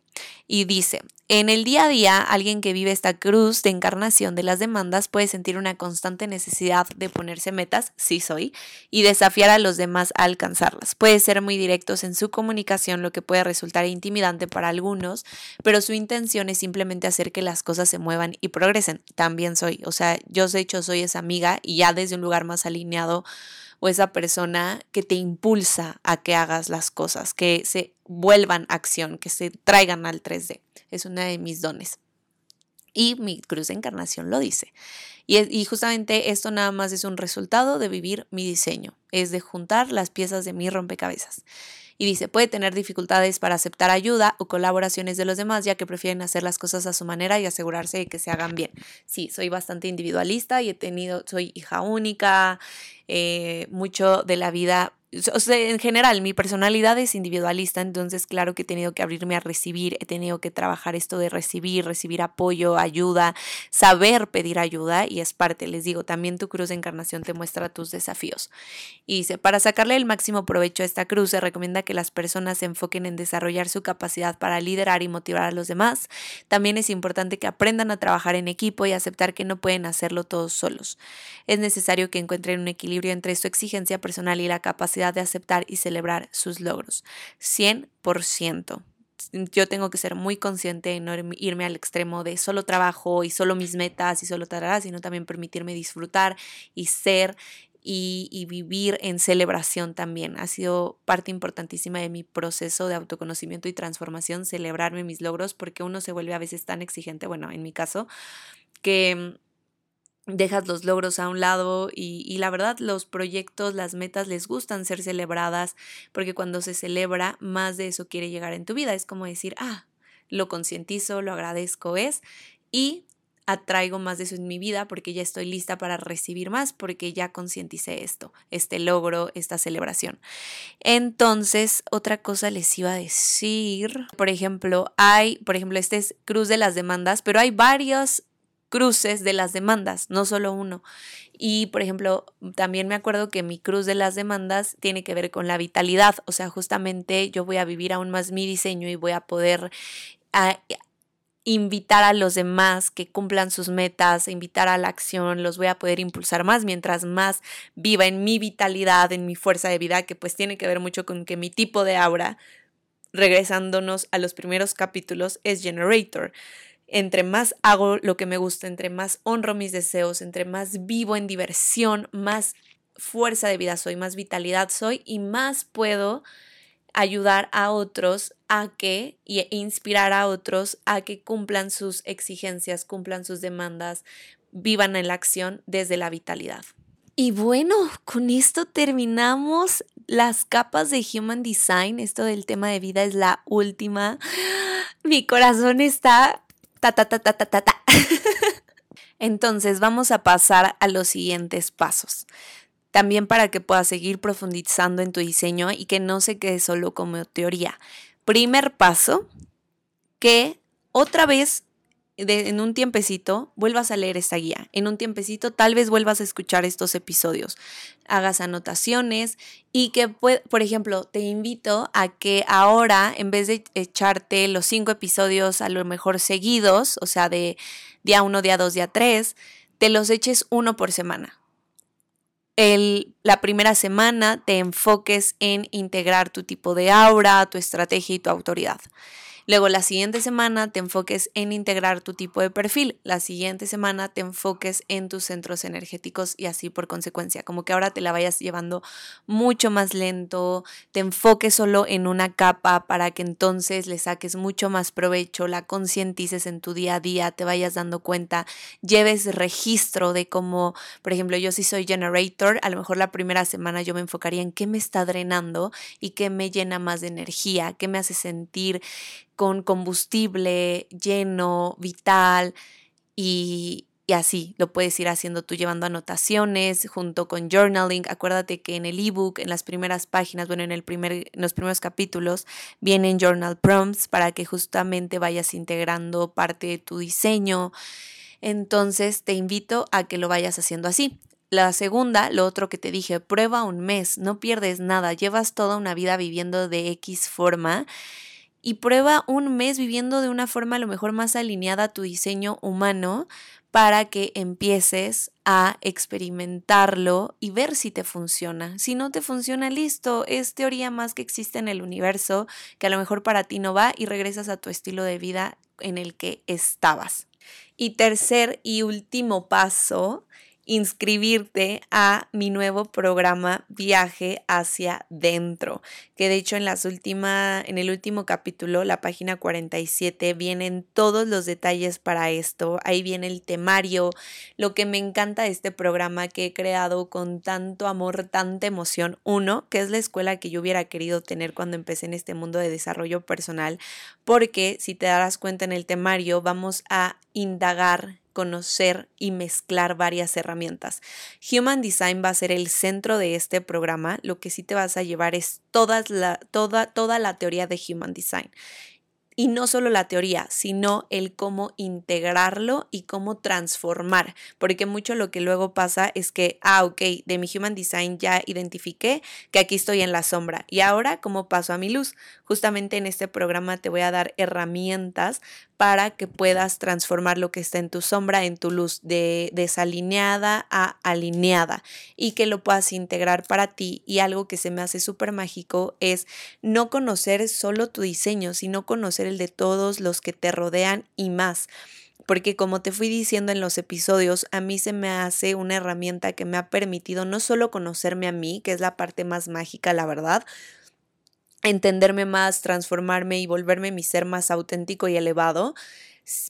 Y dice, en el día a día, alguien que vive esta cruz de encarnación de las demandas puede sentir una constante necesidad de ponerse metas, sí soy, y desafiar a los demás a alcanzarlas. Puede ser muy directos en su comunicación, lo que puede resultar intimidante para algunos, pero su intención es simplemente hacer que las cosas se muevan y progresen. También soy, o sea, yo de hecho soy esa amiga y ya desde un lugar más alineado o esa persona que te impulsa a que hagas las cosas, que se vuelvan acción, que se traigan al 3D. Es una de mis dones. Y mi cruz de encarnación lo dice. Y, y, justamente esto nada más es un resultado de vivir mi diseño, es de juntar las piezas de mi rompecabezas. Y dice, puede tener dificultades para aceptar ayuda o colaboraciones de los demás, ya que prefieren hacer las cosas a su manera y asegurarse de que se hagan bien. Sí, soy bastante individualista y he tenido, soy hija única, eh, mucho de la vida o sea, en general, mi personalidad es individualista, entonces claro que he tenido que abrirme a recibir, he tenido que trabajar esto de recibir, recibir apoyo, ayuda, saber pedir ayuda y es parte, les digo, también tu cruz de encarnación te muestra tus desafíos. Y dice, para sacarle el máximo provecho a esta cruz se recomienda que las personas se enfoquen en desarrollar su capacidad para liderar y motivar a los demás. También es importante que aprendan a trabajar en equipo y aceptar que no pueden hacerlo todos solos. Es necesario que encuentren un equilibrio entre su exigencia personal y la capacidad de aceptar y celebrar sus logros. 100%. Yo tengo que ser muy consciente de no irme al extremo de solo trabajo y solo mis metas y solo tarará, sino también permitirme disfrutar y ser y, y, vivir en celebración también. Ha sido parte importantísima de mi proceso de autoconocimiento y transformación, celebrarme mis logros, porque uno se vuelve a veces tan exigente, bueno, en mi caso, que dejas los logros a un lado y, la verdad los proyectos, las metas les gustan ser celebradas porque cuando se celebra más de eso quiere llegar en tu vida. Es como decir, ah, lo concientizo, lo agradezco es y atraigo más de eso en mi vida porque ya estoy lista para recibir más porque ya concienticé esto, este logro, esta celebración. Entonces, otra cosa les iba a decir, por ejemplo, hay, por ejemplo, este es Cruz de las Demandas, pero hay varios cruces de las demandas, no solo uno. Y, por ejemplo, también me acuerdo que mi cruz de las demandas tiene que ver con la vitalidad, o sea, justamente yo voy a vivir aún más mi diseño y voy a poder invitar a los demás que cumplan sus metas, invitar a la acción, los voy a poder impulsar más mientras más viva en mi vitalidad, en mi fuerza de vida, que pues tiene que ver mucho con que mi tipo de aura, regresándonos a los primeros capítulos, es generator entre más hago lo que me gusta, entre más honro mis deseos, entre más vivo en diversión, más fuerza de vida soy, más vitalidad soy y más puedo ayudar a otros a que y inspirar a otros a que cumplan sus exigencias, cumplan sus demandas, vivan en la acción desde la vitalidad. Y bueno, con esto terminamos las capas de Human Design. Esto del tema de vida es la última. Mi corazón está Ta, ta, ta, ta, ta, ta, ta. [LAUGHS] Entonces vamos a pasar a los siguientes pasos. También para que puedas seguir profundizando en tu diseño y que no se quede solo como teoría. Primer paso, que otra vez en un tiempecito vuelvas a leer esta guía. En un tiempecito tal vez vuelvas a escuchar estos episodios. Hagas anotaciones y que, por ejemplo, te invito a que ahora, en vez de echarte los cinco episodios a lo mejor seguidos, o sea, de día uno, día dos, día tres, te los eches uno por semana. La primera semana te enfoques en integrar tu tipo de aura, tu estrategia y tu autoridad. Luego la siguiente semana te enfoques en integrar tu tipo de perfil. La siguiente semana te enfoques en tus centros energéticos y así por consecuencia. Como que ahora te la vayas llevando mucho más lento, te enfoques solo en una capa para que entonces le saques mucho más provecho, la concientices en tu día a día, te vayas dando cuenta, lleves registro de cómo, por ejemplo, yo si soy generator, a lo mejor la primera semana yo me enfocaría en qué me está drenando y qué me llena más de energía, qué me hace sentir con combustible lleno, vital y, y así lo puedes ir haciendo tú llevando anotaciones junto con journaling. Acuérdate que en el ebook, en las primeras páginas, bueno, en, el primer, en los primeros capítulos, vienen journal prompts para que justamente vayas integrando parte de tu diseño. Entonces te invito a que lo vayas haciendo así. La segunda, lo otro que te dije, prueba un mes, no pierdes nada, llevas toda una vida viviendo de X forma y prueba un mes viviendo de una forma a lo mejor más alineada a tu diseño humano para que empieces a experimentarlo y ver si te funciona. Si no te funciona, listo, es teoría más que existe en el universo, que a lo mejor para ti no va y regresas a tu estilo de vida en el que estabas. Y tercer y último paso inscribirte a mi nuevo programa Viaje hacia dentro, que de hecho en las última, en el último capítulo, la página 47, vienen todos los detalles para esto. Ahí viene el temario, lo que me encanta de este programa que he creado con tanto amor, tanta emoción. Uno, que es la escuela que yo hubiera querido tener cuando empecé en este mundo de desarrollo personal, porque si te darás cuenta en el temario, vamos a indagar conocer y mezclar varias herramientas. Human Design va a ser el centro de este programa. Lo que sí te vas a llevar es toda la, toda, toda la teoría de Human Design. Y no solo la teoría, sino el cómo integrarlo y cómo transformar. Porque mucho lo que luego pasa es que, ah, ok, de mi Human Design ya identifiqué que aquí estoy en la sombra. Y ahora, ¿cómo paso a mi luz? Justamente en este programa te voy a dar herramientas para que puedas transformar lo que está en tu sombra en tu luz, de desalineada a alineada y que lo puedas integrar para ti. Y algo que se me hace súper mágico es no conocer solo tu diseño, sino conocer el de todos los que te rodean y más porque como te fui diciendo en los episodios, a mí se me hace una herramienta que me ha permitido no solo conocerme a mí, que es la parte más mágica, la verdad, entenderme más, transformarme y volverme mi ser más auténtico y elevado,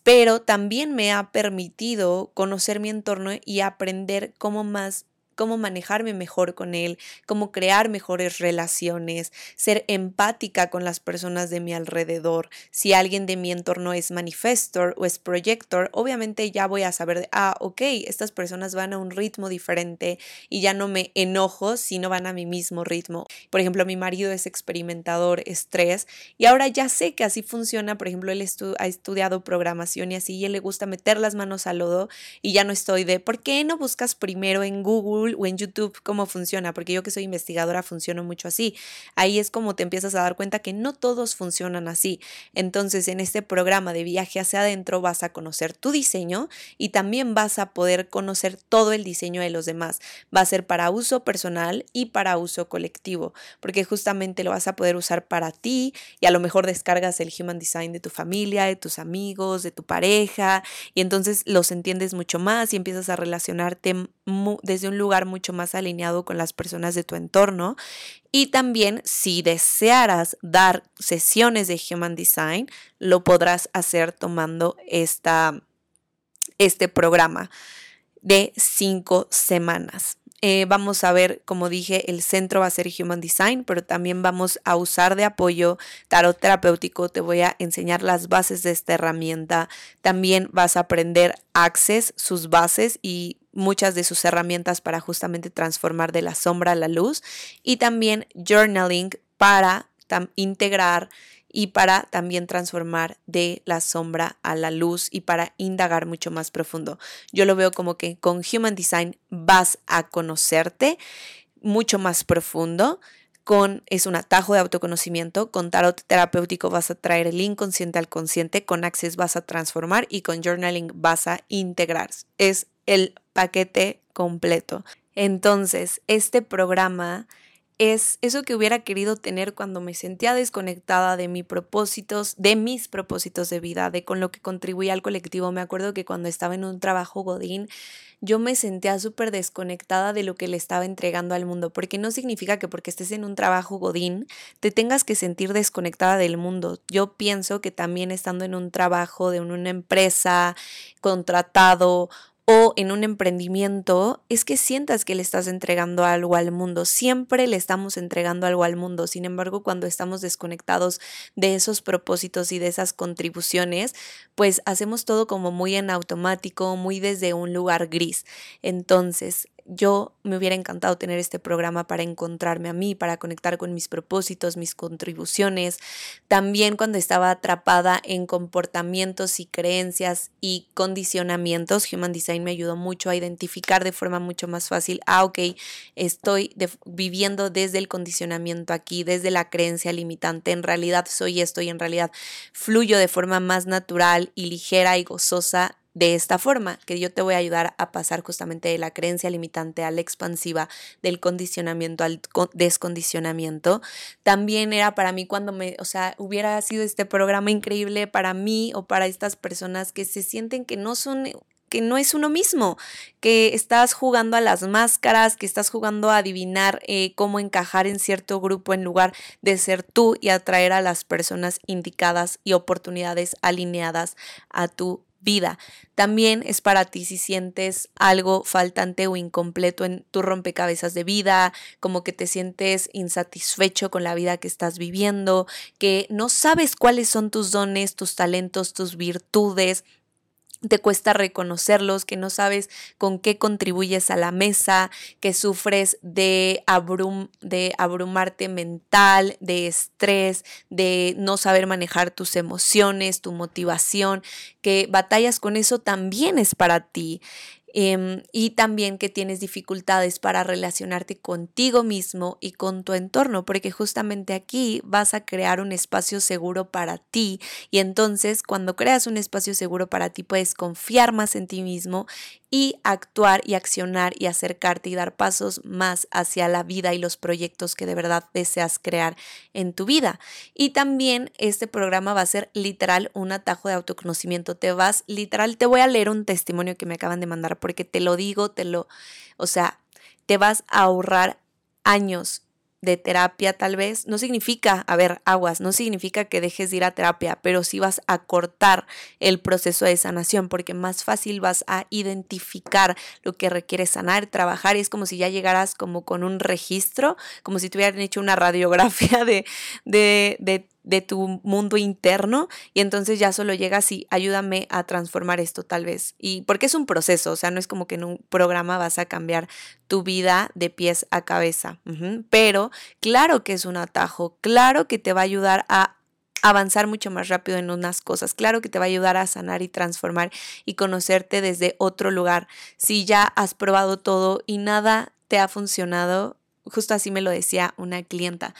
pero también me ha permitido conocer mi entorno y aprender cómo más cómo manejarme mejor con él, cómo crear mejores relaciones, ser empática con las personas de mi alrededor. Si alguien de mi entorno es manifestor o es projector, obviamente ya voy a saber, de, ah, ok, estas personas van a un ritmo diferente y ya no me enojo si no van a mi mismo ritmo. Por ejemplo, mi marido es experimentador estrés y ahora ya sé que así funciona. Por ejemplo, él ha estudiado programación y así y él le gusta meter las manos al lodo y ya no estoy de, ¿por qué no buscas primero en Google? O en YouTube cómo funciona, porque yo que soy investigadora funciono mucho así. Ahí es como te empiezas a dar cuenta que no todos funcionan así. Entonces, en este programa de viaje hacia adentro vas a conocer tu diseño y también vas a poder conocer todo el diseño de los demás. Va a ser para uso personal y para uso colectivo, porque justamente lo vas a poder usar para ti y a lo mejor descargas el Human Design de tu familia, de tus amigos, de tu pareja y entonces los entiendes mucho más y empiezas a relacionarte desde un lugar mucho más alineado con las personas de tu entorno. Y también si desearas dar sesiones de Human Design, lo podrás hacer tomando esta, este programa de cinco semanas. Eh, vamos a ver, como dije, el centro va a ser Human Design, pero también vamos a usar de apoyo tarot terapéutico. Te voy a enseñar las bases de esta herramienta. También vas a aprender Access, sus bases y muchas de sus herramientas para justamente transformar de la sombra a la luz. Y también journaling para integrar y para también transformar de la sombra a la luz y para indagar mucho más profundo. Yo lo veo como que con Human Design vas a conocerte mucho más profundo. Con, es un atajo de autoconocimiento, con tarot terapéutico vas a traer el inconsciente al consciente, con Access vas a transformar y con journaling vas a integrar. Es el paquete completo. Entonces, este programa es eso que hubiera querido tener cuando me sentía desconectada de mis propósitos, de mis propósitos de vida, de con lo que contribuía al colectivo. Me acuerdo que cuando estaba en un trabajo godín, yo me sentía súper desconectada de lo que le estaba entregando al mundo, porque no significa que porque estés en un trabajo godín te tengas que sentir desconectada del mundo. Yo pienso que también estando en un trabajo de una empresa, contratado o en un emprendimiento es que sientas que le estás entregando algo al mundo. Siempre le estamos entregando algo al mundo. Sin embargo, cuando estamos desconectados de esos propósitos y de esas contribuciones, pues hacemos todo como muy en automático, muy desde un lugar gris. Entonces, yo me hubiera encantado tener este programa para encontrarme a mí, para conectar con mis propósitos, mis contribuciones. También cuando estaba atrapada en comportamientos y creencias y condicionamientos, Human Design me ayudó mucho a identificar de forma mucho más fácil, ah, ok, estoy viviendo desde el condicionamiento aquí, desde la creencia limitante, en realidad soy esto y en realidad fluyo de forma más natural y ligera y gozosa de esta forma, que yo te voy a ayudar a pasar justamente de la creencia limitante a la expansiva, del condicionamiento al descondicionamiento. También era para mí cuando me, o sea, hubiera sido este programa increíble para mí o para estas personas que se sienten que no son que no es uno mismo, que estás jugando a las máscaras, que estás jugando a adivinar eh, cómo encajar en cierto grupo en lugar de ser tú y atraer a las personas indicadas y oportunidades alineadas a tu vida. También es para ti si sientes algo faltante o incompleto en tu rompecabezas de vida, como que te sientes insatisfecho con la vida que estás viviendo, que no sabes cuáles son tus dones, tus talentos, tus virtudes, te cuesta reconocerlos, que no sabes con qué contribuyes a la mesa, que sufres de, abrum, de abrumarte mental, de estrés, de no saber manejar tus emociones, tu motivación, que batallas con eso también es para ti. Em, y también que tienes dificultades para relacionarte contigo mismo y con tu entorno, porque justamente aquí vas a crear un espacio seguro para ti y entonces cuando creas un espacio seguro para ti puedes confiar más en ti mismo y actuar y accionar y acercarte y dar pasos más hacia la vida y los proyectos que de verdad deseas crear en tu vida. Y también este programa va a ser literal un atajo de autoconocimiento. Te vas literal, te voy a leer un testimonio que me acaban de mandar porque te lo digo, te lo, o sea, te vas a ahorrar años de terapia tal vez, no significa, a ver, aguas, no significa que dejes de ir a terapia, pero sí vas a cortar el proceso de sanación porque más fácil vas a identificar lo que requiere sanar, trabajar y es como si ya llegaras como con un registro, como si te hubieran hecho una radiografía de, de, de de tu mundo interno y entonces ya solo llegas y ayúdame a transformar esto tal vez. Y porque es un proceso, o sea, no es como que en un programa vas a cambiar tu vida de pies a cabeza, pero claro que es un atajo, claro que te va a ayudar a avanzar mucho más rápido en unas cosas. Claro que te va a ayudar a sanar y transformar y conocerte desde otro lugar. Si ya has probado todo y nada te ha funcionado, justo así me lo decía una clienta,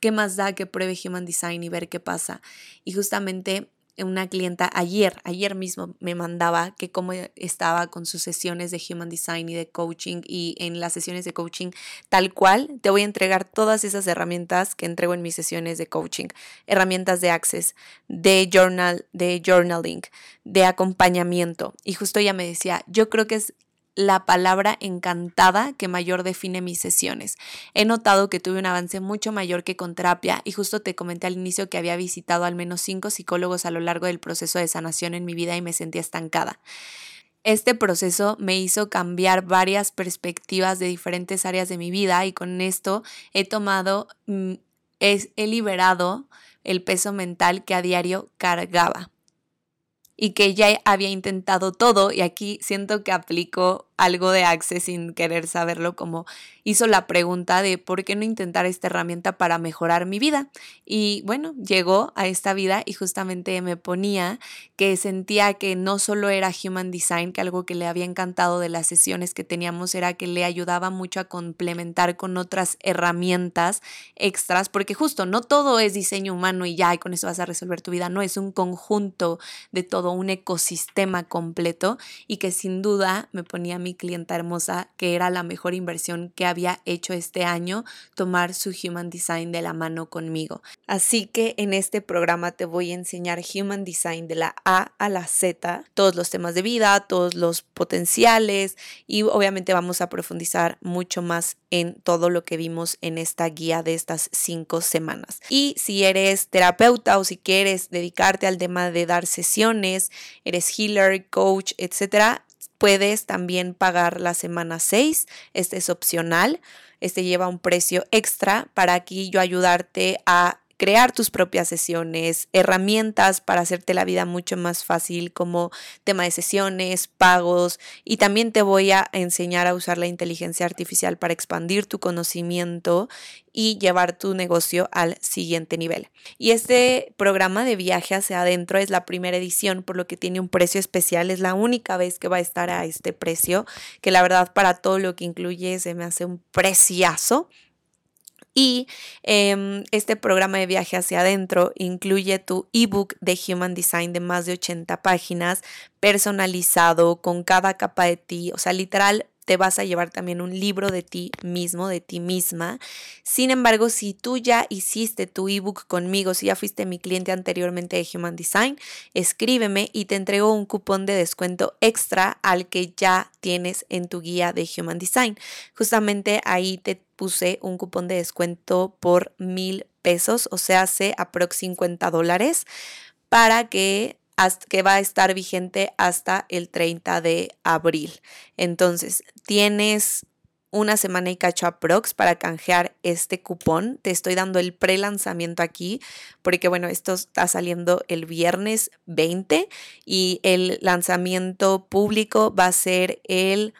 ¿qué más da que pruebe Human Design y ver qué pasa? Y justamente una clienta ayer, ayer mismo me mandaba que cómo estaba con sus sesiones de Human Design y de coaching y en las sesiones de coaching tal cual te voy a entregar todas esas herramientas que entrego en mis sesiones de coaching, herramientas de access, de journal, de journaling, de acompañamiento y justo ella me decía, yo creo que es la palabra encantada que mayor define mis sesiones. He notado que tuve un avance mucho mayor que con terapia y justo te comenté al inicio que había visitado al menos cinco psicólogos a lo largo del proceso de sanación en mi vida y me sentía estancada. Este proceso me hizo cambiar varias perspectivas de diferentes áreas de mi vida y con esto he tomado, mm, he liberado el peso mental que a diario cargaba y que ya había intentado todo y aquí siento que aplico algo de Access sin querer saberlo, como hizo la pregunta de por qué no intentar esta herramienta para mejorar mi vida. Y bueno, llegó a esta vida y justamente me ponía que sentía que no solo era Human Design, que algo que le había encantado de las sesiones que teníamos era que le ayudaba mucho a complementar con otras herramientas extras, porque justo no todo es diseño humano y ya, y con eso vas a resolver tu vida, no, es un conjunto de todo, un ecosistema completo y que sin duda me ponía clienta hermosa que era la mejor inversión que había hecho este año, tomar su Human Design de la mano conmigo. Así que en este programa te voy a enseñar Human Design de la A a la Z, todos los temas de vida, todos los potenciales y obviamente vamos a profundizar mucho más en todo lo que vimos en esta guía de estas cinco semanas. Y si eres terapeuta o si quieres dedicarte al tema de dar sesiones, eres healer, coach, etcétera, puedes también pagar la semana 6, este es opcional, este lleva un precio extra para aquí yo ayudarte a crear tus propias sesiones, herramientas para hacerte la vida mucho más fácil como tema de sesiones, pagos y también te voy a enseñar a usar la inteligencia artificial para expandir tu conocimiento y llevar tu negocio al siguiente nivel. Y este programa de viaje hacia adentro es la primera edición, por lo que tiene un precio especial. Es la única vez que va a estar a este precio, que la verdad para todo lo que incluye se me hace un preciazo. Y em, este programa de viaje hacia adentro incluye tu ebook de Human Design de más de 80 páginas, personalizado con cada capa de ti, o sea, literal te vas a llevar también un libro de ti mismo, de ti misma. Sin embargo, si tú ya hiciste tu ebook conmigo, si ya fuiste mi cliente anteriormente de Human Design, escríbeme y te entrego un cupón de descuento extra al que ya tienes en tu guía de Human Design. Justamente ahí te puse un cupón de descuento por mil pesos, o sea, hace aprox 50 dólares para que que va a estar vigente hasta el 30 de abril. Entonces, tienes una semana y cacho aprox para canjear este cupón. Te estoy dando el pre-lanzamiento aquí porque bueno, esto está saliendo el viernes 20 y el lanzamiento público va a ser el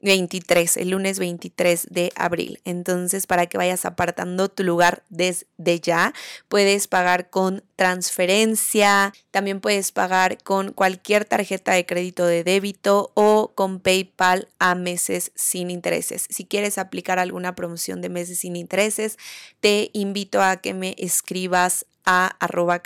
23, el lunes 23 de abril. Entonces, para que vayas apartando tu lugar desde ya, puedes pagar con transferencia, también puedes pagar con cualquier tarjeta de crédito de débito o con PayPal a meses sin intereses. Si quieres aplicar alguna promoción de meses sin intereses, te invito a que me escribas a arroba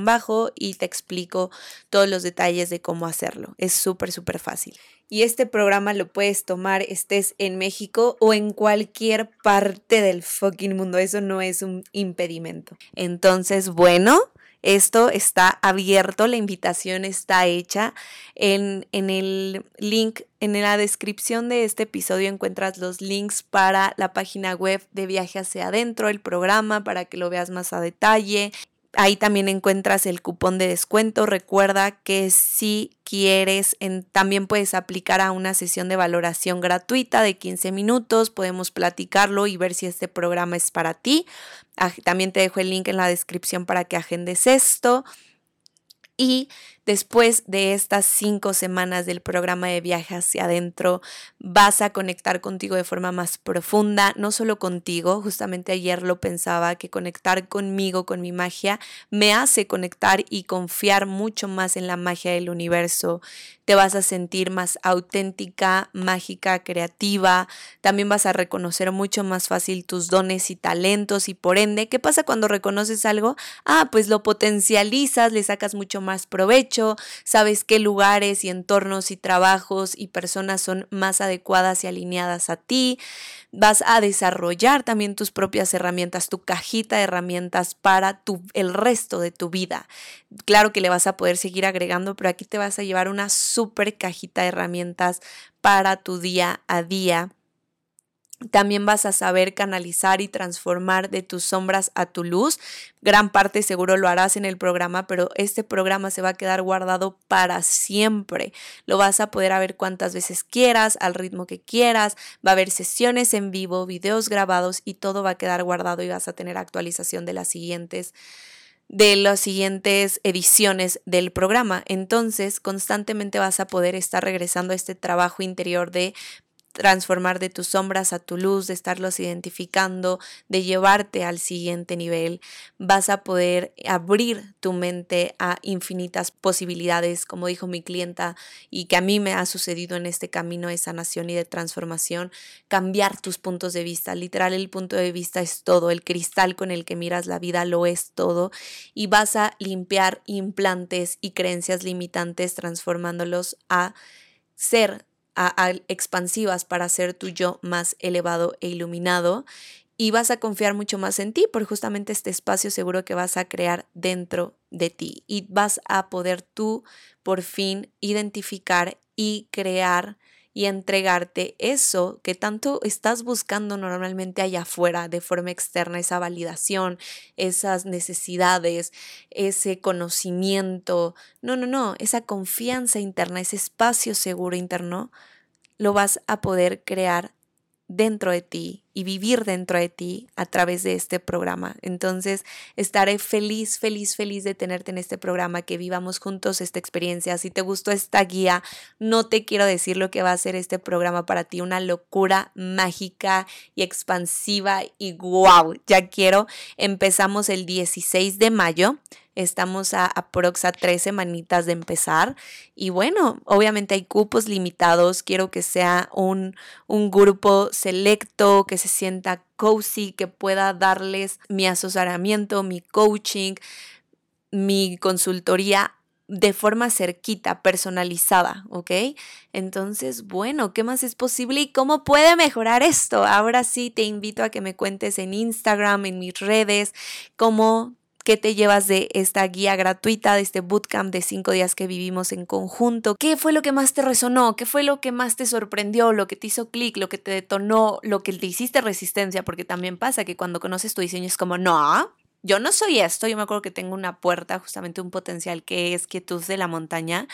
bajo y te explico todos los detalles de cómo hacerlo. Es súper, súper fácil. Y este programa lo puedes tomar estés en México o en cualquier parte del fucking mundo. Eso no es un impedimento. Entonces, bueno, esto está abierto, la invitación está hecha. En, en, el link, en la descripción de este episodio encuentras los links para la página web de Viaje hacia adentro, el programa, para que lo veas más a detalle. Ahí también encuentras el cupón de descuento. Recuerda que si quieres, también puedes aplicar a una sesión de valoración gratuita de 15 minutos. Podemos platicarlo y ver si este programa es para ti. También te dejo el link en la descripción para que agendes esto. Y después de estas cinco semanas del programa de viaje hacia adentro, vas a conectar contigo de forma más profunda, no solo contigo, justamente ayer lo pensaba, que conectar conmigo, con mi magia, me hace conectar y confiar mucho más en la magia del universo. Te vas a sentir más auténtica, mágica, creativa. También vas a reconocer mucho más fácil tus dones y talentos y por ende, ¿qué pasa cuando reconoces algo? Ah, pues lo potencializas, le sacas mucho más provecho, sabes qué lugares y entornos y trabajos y personas son más adecuadas y alineadas a ti. Vas a desarrollar también tus propias herramientas, tu cajita de herramientas para tu, el resto de tu vida. Claro que le vas a poder seguir agregando, pero aquí te vas a llevar una súper cajita de herramientas para tu día a día también vas a saber canalizar y transformar de tus sombras a tu luz. Gran parte seguro lo harás en el programa, pero este programa se va a quedar guardado para siempre. Lo vas a poder ver cuantas veces quieras, al ritmo que quieras. Va a haber sesiones en vivo, videos grabados y todo va a quedar guardado y vas a tener actualización de las siguientes de las siguientes ediciones del programa. Entonces, constantemente vas a poder estar regresando a este trabajo interior de transformar de tus sombras a tu luz, de estarlos identificando, de llevarte al siguiente nivel. Vas a poder abrir tu mente a infinitas posibilidades, como dijo mi clienta, y que a mí me ha sucedido en este camino de sanación y de transformación, cambiar tus puntos de vista. Literal, el punto de vista es todo, el cristal con el que miras la vida lo es todo, y vas a limpiar implantes y creencias limitantes transformándolos a ser a, expansivas para ser tu yo más elevado e iluminado y vas a confiar mucho más en ti por justamente este espacio seguro que vas a crear dentro de ti y vas a poder tú por fin identificar y crear y entregarte eso que tanto estás buscando normalmente allá afuera de forma externa, esa validación, esas necesidades, ese conocimiento. No, no, no, esa confianza interna, ese espacio seguro interno, lo vas a poder crear dentro de ti y vivir dentro de ti a través de este programa. Entonces, estaré feliz, feliz, feliz de tenerte en este programa, que vivamos juntos esta experiencia. Si te gustó esta guía, no te quiero decir lo que va a ser este programa para ti, una locura mágica y expansiva y wow, ya quiero. Empezamos el 16 de mayo. Estamos a aprox a tres semanitas de empezar. Y bueno, obviamente hay cupos limitados. Quiero que sea un, un grupo selecto, que se sienta cozy, que pueda darles mi asesoramiento, mi coaching, mi consultoría de forma cerquita, personalizada, ¿ok? Entonces, bueno, ¿qué más es posible y cómo puede mejorar esto? Ahora sí te invito a que me cuentes en Instagram, en mis redes, cómo ¿Qué te llevas de esta guía gratuita, de este bootcamp de cinco días que vivimos en conjunto? ¿Qué fue lo que más te resonó? ¿Qué fue lo que más te sorprendió? ¿Lo que te hizo clic? ¿Lo que te detonó? ¿Lo que te hiciste resistencia? Porque también pasa que cuando conoces tu diseño es como, no, yo no soy esto, yo me acuerdo que tengo una puerta, justamente un potencial que es quietud de la montaña.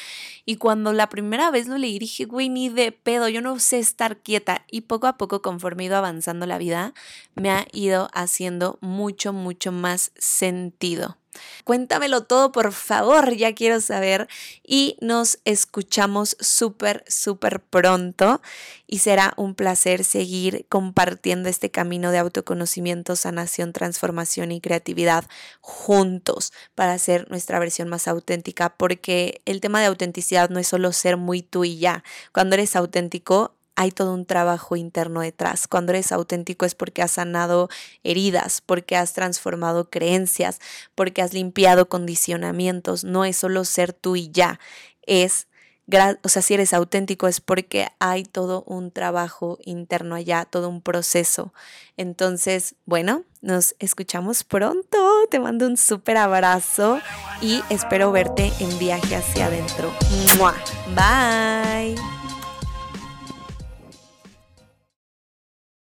Y cuando la primera vez lo leí, dije, güey, ni de pedo, yo no sé estar quieta. Y poco a poco, conforme he ido avanzando la vida, me ha ido haciendo mucho, mucho más sentido. Cuéntamelo todo, por favor, ya quiero saber. Y nos escuchamos súper, súper pronto. Y será un placer seguir compartiendo este camino de autoconocimiento, sanación, transformación y creatividad juntos para hacer nuestra versión más auténtica. Porque el tema de autenticidad no es solo ser muy tú y ya. Cuando eres auténtico, hay todo un trabajo interno detrás. Cuando eres auténtico es porque has sanado heridas, porque has transformado creencias, porque has limpiado condicionamientos. No es solo ser tú y ya, es o sea, si eres auténtico es porque hay todo un trabajo interno allá, todo un proceso. Entonces, bueno, nos escuchamos pronto. Te mando un súper abrazo y espero verte en viaje hacia adentro. Bye.